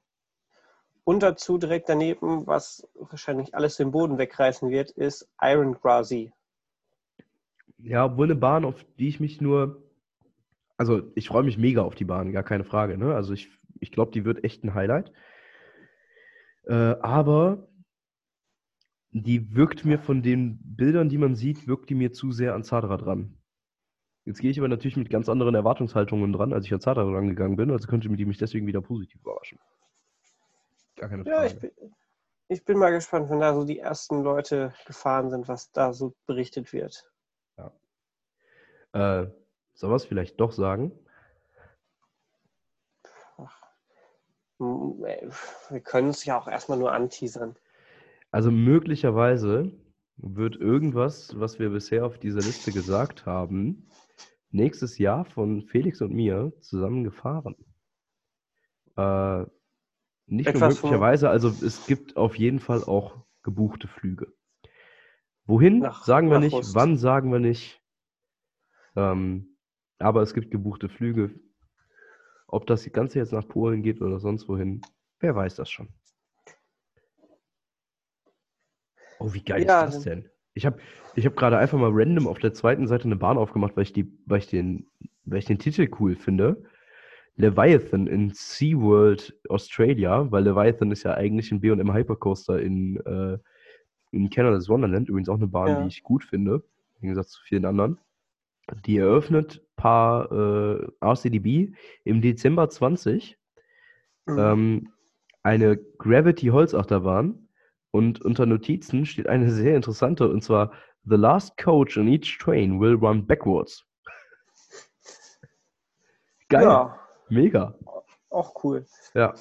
Und dazu direkt daneben, was wahrscheinlich alles den Boden wegreißen wird, ist Iron Grassy. Ja, obwohl eine Bahn, auf die ich mich nur. Also, ich freue mich mega auf die Bahn, gar keine Frage. Ne? Also, ich, ich glaube, die wird echt ein Highlight. Äh, aber die wirkt mir von den Bildern, die man sieht, wirkt die mir zu sehr an Zadra dran. Jetzt gehe ich aber natürlich mit ganz anderen Erwartungshaltungen dran, als ich an Zadra rangegangen bin, also könnte die mich deswegen wieder positiv überraschen. Gar keine Frage. Ja, ich bin, ich bin mal gespannt, wenn da so die ersten Leute gefahren sind, was da so berichtet wird. Ja. Äh, soll was vielleicht doch sagen? Ach, wir können es ja auch erstmal nur anteasern. Also möglicherweise wird irgendwas, was wir bisher auf dieser Liste gesagt haben, nächstes Jahr von Felix und mir zusammen gefahren. Äh, nicht Etwas nur möglicherweise, also es gibt auf jeden Fall auch gebuchte Flüge. Wohin nach, sagen wir nicht, Ost. wann sagen wir nicht. Ähm, aber es gibt gebuchte Flüge. Ob das Ganze jetzt nach Polen geht oder sonst wohin, wer weiß das schon. Oh, wie geil ja, ist das denn? Ich habe ich hab gerade einfach mal random auf der zweiten Seite eine Bahn aufgemacht, weil ich, die, weil ich, den, weil ich den Titel cool finde. Leviathan in SeaWorld Australia, weil Leviathan ist ja eigentlich ein B&M Hypercoaster in, äh, in Canada's Wonderland. Übrigens auch eine Bahn, ja. die ich gut finde, im Gegensatz zu vielen anderen. Die eröffnet paar äh, RCDB im Dezember 20. Mhm. Ähm, eine Gravity Holzachterbahn und unter Notizen steht eine sehr interessante, und zwar The last coach on each train will run backwards. Geil. Ja. Mega. Auch cool. Ja.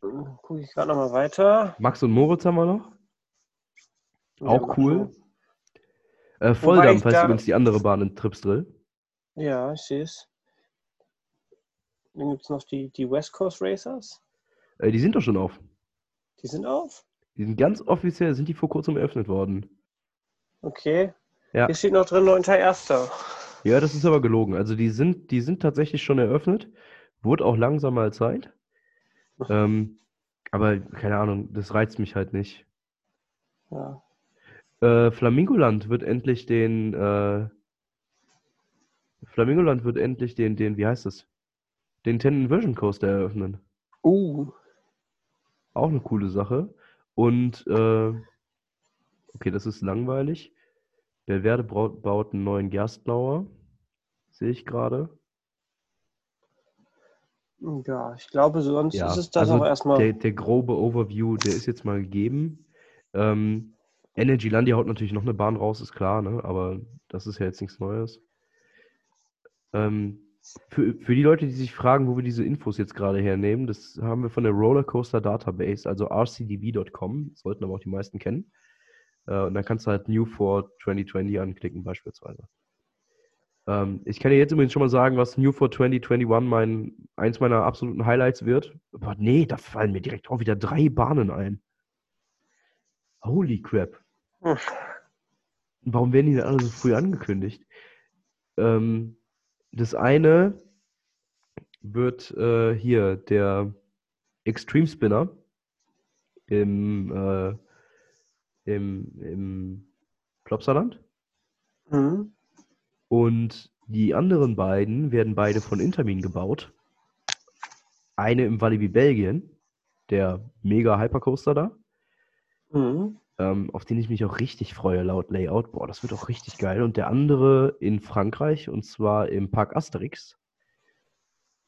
Gucke ich gerade nochmal weiter. Max und Moritz haben wir noch. Auch cool. Äh, Volldampf heißt übrigens die andere Bahn in Tripsdrill. Ja, ich sehe es. Dann gibt es noch die, die West Coast Racers. Äh, die sind doch schon auf. Die sind auf? Die sind ganz offiziell, sind die vor kurzem eröffnet worden. Okay. Ja. Hier steht noch drin 9.1. Ja, das ist aber gelogen. Also die sind, die sind tatsächlich schon eröffnet. Wurde auch langsam mal Zeit. Ähm, aber keine Ahnung, das reizt mich halt nicht. Ja. Äh, Flamingoland wird endlich den äh, Flamingoland wird endlich den, den, wie heißt das? Den Ten Vision Coaster eröffnen. Uh. Auch eine coole Sache. Und, äh, okay, das ist langweilig. Belverde baut einen neuen Gerstblauer. Sehe ich gerade. Ja, ich glaube, sonst ja, ist es das also auch erstmal. Der, der grobe Overview, der ist jetzt mal gegeben. Ähm, Energylandia haut natürlich noch eine Bahn raus, ist klar, ne? aber das ist ja jetzt nichts Neues. Ähm, für, für die Leute, die sich fragen, wo wir diese Infos jetzt gerade hernehmen, das haben wir von der Rollercoaster Database, also rcdb.com, sollten aber auch die meisten kennen. Äh, und dann kannst du halt New for 2020 anklicken beispielsweise. Ähm, ich kann dir jetzt übrigens schon mal sagen, was New for 2021 mein, eins meiner absoluten Highlights wird. Aber nee, da fallen mir direkt auch wieder drei Bahnen ein. Holy crap. Hm. Warum werden die denn alle so früh angekündigt? Ähm, das eine wird äh, hier der Extreme Spinner im, äh, im, im Plopsaland. Mhm. Und die anderen beiden werden beide von Intermin gebaut. Eine im Walibi Belgien, der mega Hypercoaster da, Mhm. Ähm, auf den ich mich auch richtig freue, laut Layout. Boah, das wird auch richtig geil. Und der andere in Frankreich, und zwar im Park Asterix.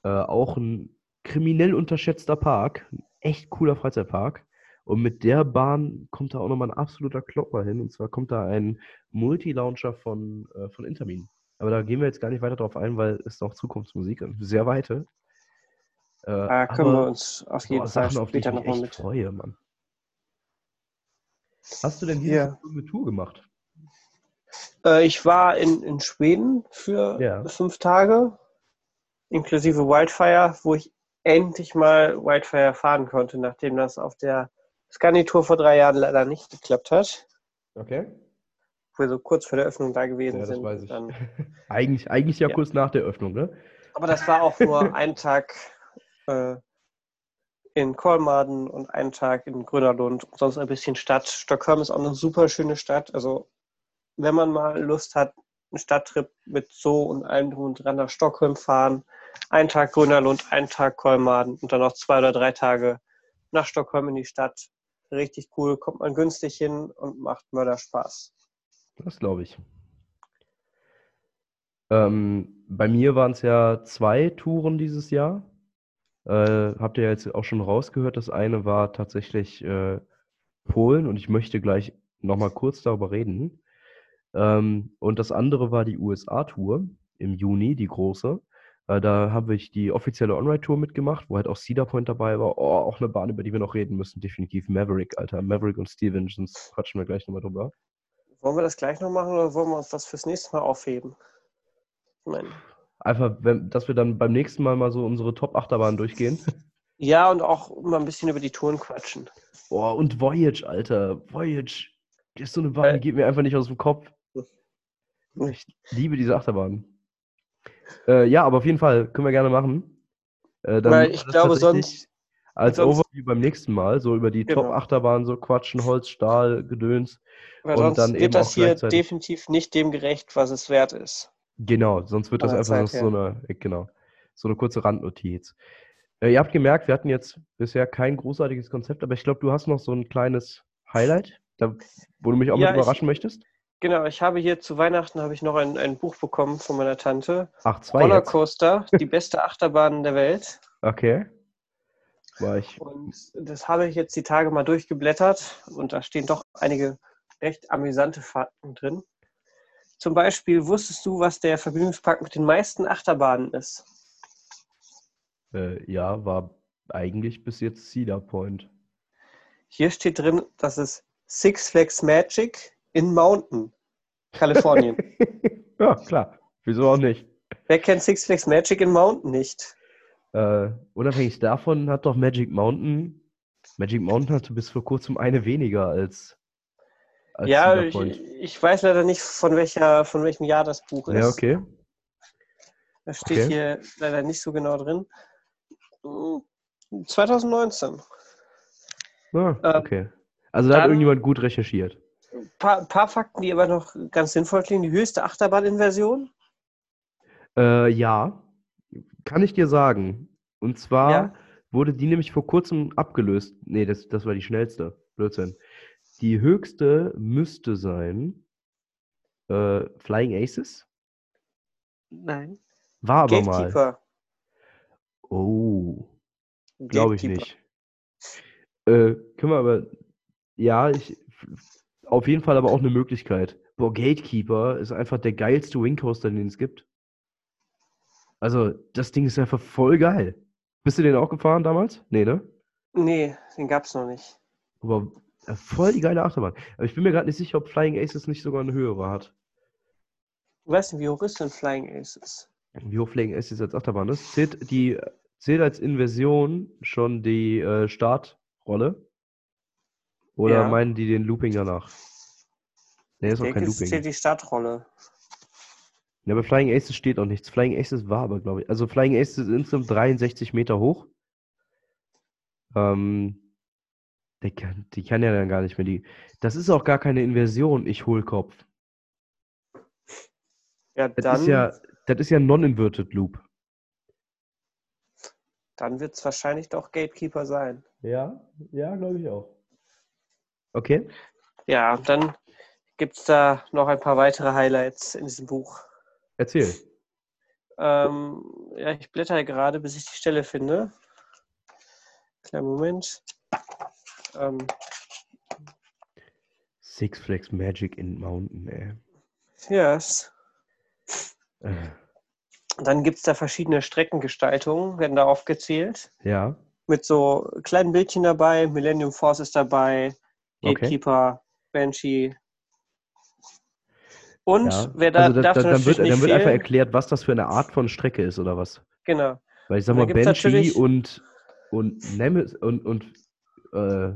Äh, auch ein kriminell unterschätzter Park. Ein echt cooler Freizeitpark. Und mit der Bahn kommt da auch nochmal ein absoluter Klopper hin. Und zwar kommt da ein Multi-Launcher von, äh, von Intermin. Aber da gehen wir jetzt gar nicht weiter drauf ein, weil es noch Zukunftsmusik ist. Sehr weite. Äh, Da können wir uns auf jeden Fall Sachen, auf die ich mich echt mit. freue, Mann. Hast du denn diese Ja. eine Tour gemacht? Äh, ich war in, in Schweden für Ja. fünf Tage, inklusive Wildfire, wo ich endlich mal Wildfire fahren konnte, nachdem das auf der Scani-Tour vor drei Jahren leider nicht geklappt hat. Okay. Wo wir so kurz vor der Öffnung da gewesen Ja, das sind. weiß ich. Dann, eigentlich, eigentlich ja, Ja. kurz nach der Öffnung, ne? aber das war auch nur ein Tag äh, in Kolmaden und einen Tag in Grönerlund und sonst ein bisschen Stadt. Stockholm ist auch eine super schöne Stadt. Also wenn man mal Lust hat, einen Stadttrip mit so und allem drum und dran nach Stockholm fahren, einen Tag Grönerlund, einen Tag Kolmaden und dann noch zwei oder drei Tage nach Stockholm in die Stadt. Richtig cool, kommt man günstig hin und macht Mörder Spaß. Das glaube ich. Ähm, bei mir waren es ja zwei Touren dieses Jahr. Äh, habt ihr ja jetzt auch schon rausgehört, das eine war tatsächlich äh, Polen und ich möchte gleich nochmal kurz darüber reden. Ähm, und das andere war die USA-Tour im Juni, die große. Äh, da habe ich die offizielle On-Ride-Tour mitgemacht, wo halt auch Cedar Point dabei war. Oh, auch eine Bahn, über die wir noch reden müssen, definitiv Maverick, Alter. Maverick und Steven, sonst quatschen wir gleich nochmal drüber. Wollen wir das gleich noch machen oder wollen wir uns das fürs nächste Mal aufheben? Ich meine, Einfach, wenn, dass wir dann beim nächsten Mal mal so unsere Top-Achterbahn durchgehen. ja, und auch mal ein bisschen über die Touren quatschen. Boah, und Voyage, Alter. Voyage. Das ist so eine Bahn, die Äh. geht mir einfach nicht aus dem Kopf. Ich liebe diese Achterbahn. Äh, ja, aber auf jeden Fall können wir gerne machen. Äh, dann Weil ich das glaube, sonst, Als sonst- Overview beim nächsten Mal, so über die Genau. Top-Achterbahn, so quatschen, Holz, Stahl, Gedöns. weil und sonst dann eben wird das auch hier definitiv nicht dem gerecht, was es wert ist. Genau, sonst wird das einfach Zeit so eine, äh, genau, so eine kurze Randnotiz. Äh, ihr habt gemerkt, wir hatten jetzt bisher kein großartiges Konzept, aber ich glaube, du hast noch so ein kleines Highlight, da, wo du mich auch Ja, ich- überraschen möchtest. Genau, ich habe hier zu Weihnachten habe ich noch ein, ein Buch bekommen von meiner Tante. Ach, zwei. Rollercoaster, die beste Achterbahn der Welt. Okay. War ich. Und das habe ich jetzt die Tage mal durchgeblättert und da stehen doch einige recht amüsante Fakten drin. Zum Beispiel, wusstest du, was der Vergnügungspark mit den meisten Achterbahnen ist? Äh, ja, war eigentlich bis jetzt Cedar Point. Hier steht drin, dass es Six Flags Magic in Mountain, Kalifornien. ja, klar. Wieso auch nicht? Wer kennt Six Flags Magic in Mountain nicht? Äh, unabhängig davon hat doch Magic Mountain. Magic Mountain hatte bis vor kurzem eine weniger als, als ja, ich, ich weiß leider nicht, von, welcher, von welchem Jahr das Buch ist. Ja, okay. Das steht Okay. hier leider nicht so genau drin. Hm, 2019. Ah, Ähm, okay. Also da hat irgendjemand gut recherchiert. Ein paar, paar Fakten, die aber noch ganz sinnvoll klingen. Die höchste Achterbahninversion. Äh, ja, kann ich dir sagen. Und zwar Ja. wurde die nämlich vor kurzem abgelöst. Nee, das, das war die schnellste. Blödsinn. Die höchste müsste sein äh, Flying Aces. Nein. War aber mal. Gatekeeper. Oh, glaube ich nicht. Äh, können wir aber. Ja, ich. Auf jeden Fall aber auch eine Möglichkeit. Boah, Gatekeeper ist einfach der geilste Wingcoaster, den es gibt. Also, das Ding ist einfach voll geil. Bist du den auch gefahren damals? Nee, ne? Nee, den gab es noch nicht. Aber voll die geile Achterbahn. Aber ich bin mir gerade nicht sicher, ob Flying Aces nicht sogar eine höhere hat. Ich weiß nicht, wie hoch ist denn Flying Aces? Wie hoch Flying Aces als Achterbahn ist? Zählt, die, zählt als Inversion schon die äh, Startrolle? Oder Ja. meinen die den Looping danach? Nee, ist Ich auch kein es zählt Looping. die Startrolle. Ja, bei Flying Aces steht auch nichts. Flying Aces war aber, glaube ich. Also Flying Aces ist insgesamt 63 Meter hoch. Ähm, die, kann, die kann ja dann gar nicht mehr die. Das ist auch gar keine Inversion, ich Hohlkopf. Ja, Das dann, ist ja, das ist ja Non-Inverted Loop. dann wird es wahrscheinlich doch Gatekeeper sein. Ja, ja, glaube ich auch. Okay. Ja, dann gibt es da noch ein paar weitere Highlights in diesem Buch. Erzähl. Ähm, ja, ich blätter gerade, bis ich die Stelle finde. Kleinen Moment. Ähm, Six Flags Magic in Mountain, ey. yes. Äh, Dann gibt es da verschiedene Streckengestaltungen, werden da aufgezählt. Ja, Mit so kleinen Bildchen dabei. Millennium Force ist dabei. Okay. Gatekeeper, Banshee. Und ja. wer da also da, darf da, dann wird, dann wird einfach erklärt, was das für eine Art von Strecke ist, oder was? Genau. Weil ich sag mal, Banshee und, und, Nemes und, und äh,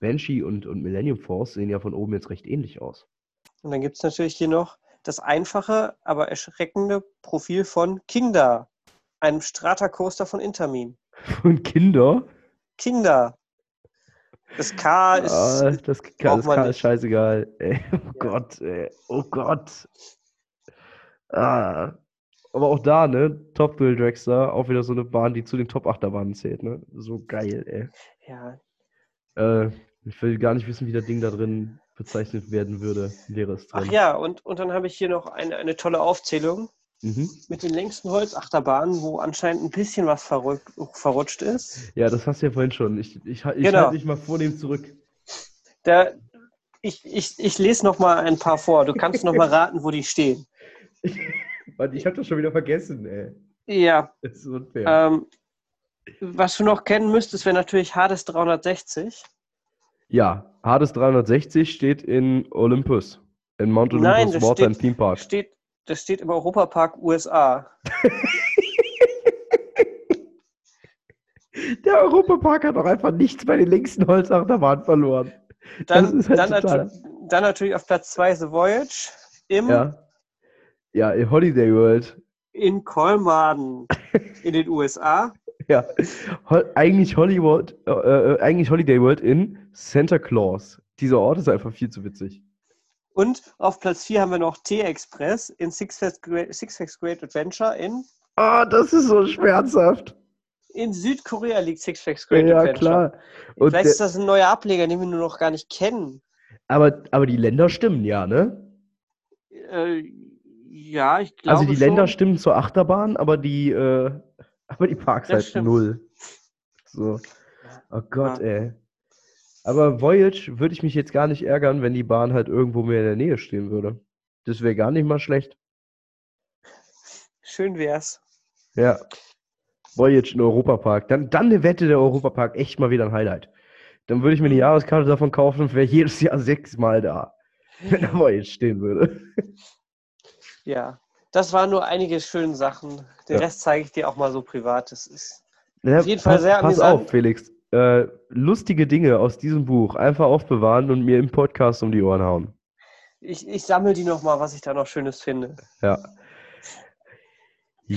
Banshee und, und Millennium Force sehen ja von oben jetzt recht ähnlich aus. Und dann gibt es natürlich hier noch das einfache, aber erschreckende Profil von Kingda, einem Strata-Coaster von Intermin. Und Kinder, Kingda. Das K ist. ah, das, braucht das K ist scheißegal. Ey, oh Ja. Gott, ey. oh Gott. Ah. Aber auch da, ne? Top Thrill Dragster, auch wieder so eine Bahn, die zu den Top Achterbahnen zählt, ne? So geil, ey. Ja, Äh, ich will gar nicht wissen, wie das Ding da drin bezeichnet werden würde. Wäre es drin. Ach ja, und, und dann habe ich hier noch eine, eine tolle Aufzählung Mhm. mit den längsten Holzachterbahnen, wo anscheinend ein bisschen was verrück, verrutscht ist. Ja, das hast du ja vorhin schon. Ich, ich, ich Genau. halte dich mal vornehm zurück. Da, ich, ich, ich lese noch mal ein paar vor. Du kannst noch mal raten, wo die stehen. Mann, ich habe das schon wieder vergessen, ey. Ja, Das ist unfair. ähm, was du noch kennen müsstest, wäre natürlich Hades 360. ja, Hades 360 steht in Olympus. In Mount Olympus Nein, das Water steht- and Theme Park. Steht, das steht im Europapark USA. Der Europapark hat doch einfach nichts bei den längsten Holzachterbahnen verloren. Dann, halt dann, natu dann natürlich auf Platz 2 The Voyage im, Ja. Ja, in Holiday World. in Kolmaden in den USA. Ja. Ho eigentlich Hollywood, äh, äh, eigentlich Holiday World in Santa Claus. Dieser Ort ist einfach viel zu witzig. Und auf Platz 4 haben wir noch T-Express in Six Flags, Great, Six Flags Great Adventure in, Ah, das ist so schmerzhaft. in Südkorea liegt Six Flags Great ja, Adventure. klar. Und Vielleicht ist das ein neuer Ableger, den wir nur noch gar nicht kennen. aber, aber die Länder stimmen ja, ne? Äh, ja, ich glaube Also die Länder schon. stimmen zur Achterbahn, aber die, äh, aber die Parks halt null. So. Oh Gott, Ja. ey. Aber Voyage würde ich mich jetzt gar nicht ärgern, wenn die Bahn halt irgendwo mehr in der Nähe stehen würde. Das wäre gar nicht mal schlecht. Schön wär's. Ja. Voyage in Europapark. Dann, dann eine Wette der Europapark echt mal wieder ein Highlight. Dann würde ich mir eine Jahreskarte davon kaufen und wäre jedes Jahr sechsmal da. Wenn da Voyage stehen würde. Ja, das waren nur einige schöne Sachen. Den Ja. Rest zeige ich dir auch mal so privat. Das ist Ja, Auf jeden Fall pass, sehr pass amüsant. auf, Felix. Äh, lustige Dinge aus diesem Buch einfach aufbewahren und mir im Podcast um die Ohren hauen. ich, ich sammle die noch mal, was ich da noch Schönes finde. Ja.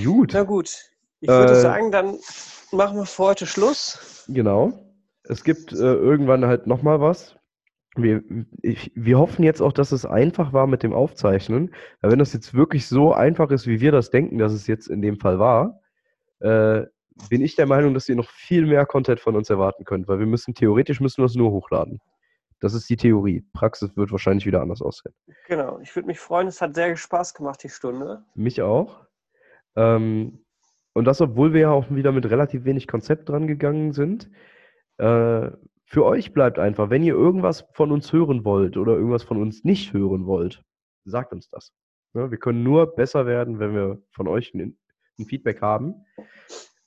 Gut, Na gut, ich würde Äh, sagen, dann machen wir für heute Schluss. genau. Es gibt äh, irgendwann halt nochmal was. Wir, ich, wir hoffen jetzt auch, dass es einfach war mit dem Aufzeichnen. Weil wenn das jetzt wirklich so einfach ist, wie wir das denken, dass es jetzt in dem Fall war, äh, bin ich der Meinung, dass ihr noch viel mehr Content von uns erwarten könnt. Weil wir müssen, theoretisch müssen wir es nur hochladen. Das ist die Theorie. Praxis wird wahrscheinlich wieder anders aussehen. Genau, ich würde mich freuen. Es hat sehr Spaß gemacht, die Stunde. Mich auch. Ähm, und das, obwohl wir ja auch wieder mit relativ wenig Konzept dran gegangen sind. Äh, für euch bleibt einfach, wenn ihr irgendwas von uns hören wollt oder irgendwas von uns nicht hören wollt, sagt uns das. Ja, wir können nur besser werden, wenn wir von euch ein, ein Feedback haben.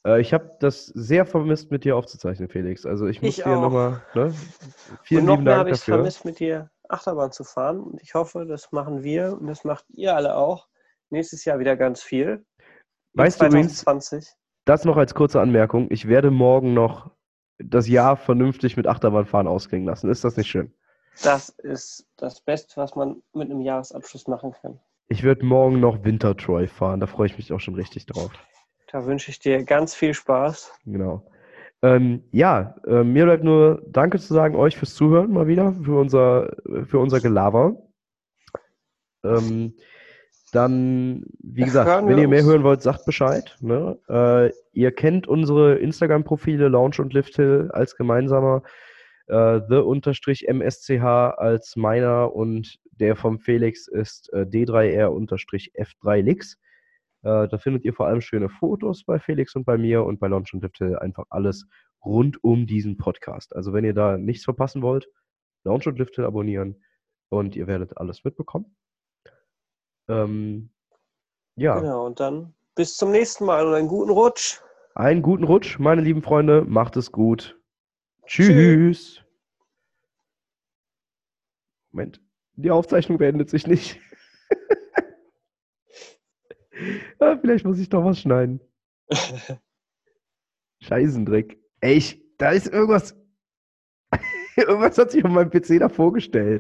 Äh, ich habe das sehr vermisst, mit dir aufzuzeichnen, Felix. Also ich muss Ich dir nochmal, ne? Vielen und noch lieben mehr Dank habe ich es dafür. vermisst, mit dir Achterbahn zu fahren. Und ich hoffe, das machen wir und das macht ihr alle auch, nächstes Jahr wieder ganz viel. Weißt du übrigens, 2020. das noch als kurze Anmerkung, ich werde morgen noch das Jahr vernünftig mit Achterbahnfahren ausklingen lassen. Ist das nicht schön? Das ist das Beste, was man mit einem Jahresabschluss machen kann. Ich werde morgen noch Wintertroy fahren, da freue ich mich auch schon richtig drauf. Da wünsche ich dir ganz viel Spaß. Genau. Ähm, ja, äh, mir bleibt nur Danke zu sagen euch fürs Zuhören mal wieder, für unser, für unser Gelaber. Ähm, dann, wie gesagt, Hören wenn ihr mehr uns. hören wollt, sagt Bescheid. Ne? Äh, ihr kennt unsere Instagram-Profile Launch und Lifthill als gemeinsamer, äh, the-msch als meiner und der vom Felix ist äh, d3r-f3lix. Äh, da findet ihr vor allem schöne Fotos bei Felix und bei mir und bei Launch und Lifthill einfach alles rund um diesen Podcast. Also wenn ihr da nichts verpassen wollt, Launch und Lifthill abonnieren und ihr werdet alles mitbekommen. Ähm, ja, Genau, und dann bis zum nächsten Mal und einen guten Rutsch. einen guten Rutsch, meine lieben Freunde. Macht es gut. Tschüss. Moment, die Aufzeichnung beendet sich nicht. ah, vielleicht muss ich doch was schneiden. Scheißendreck. Ey, ich, da ist irgendwas. irgendwas hat sich auf meinem PC da vorgestellt.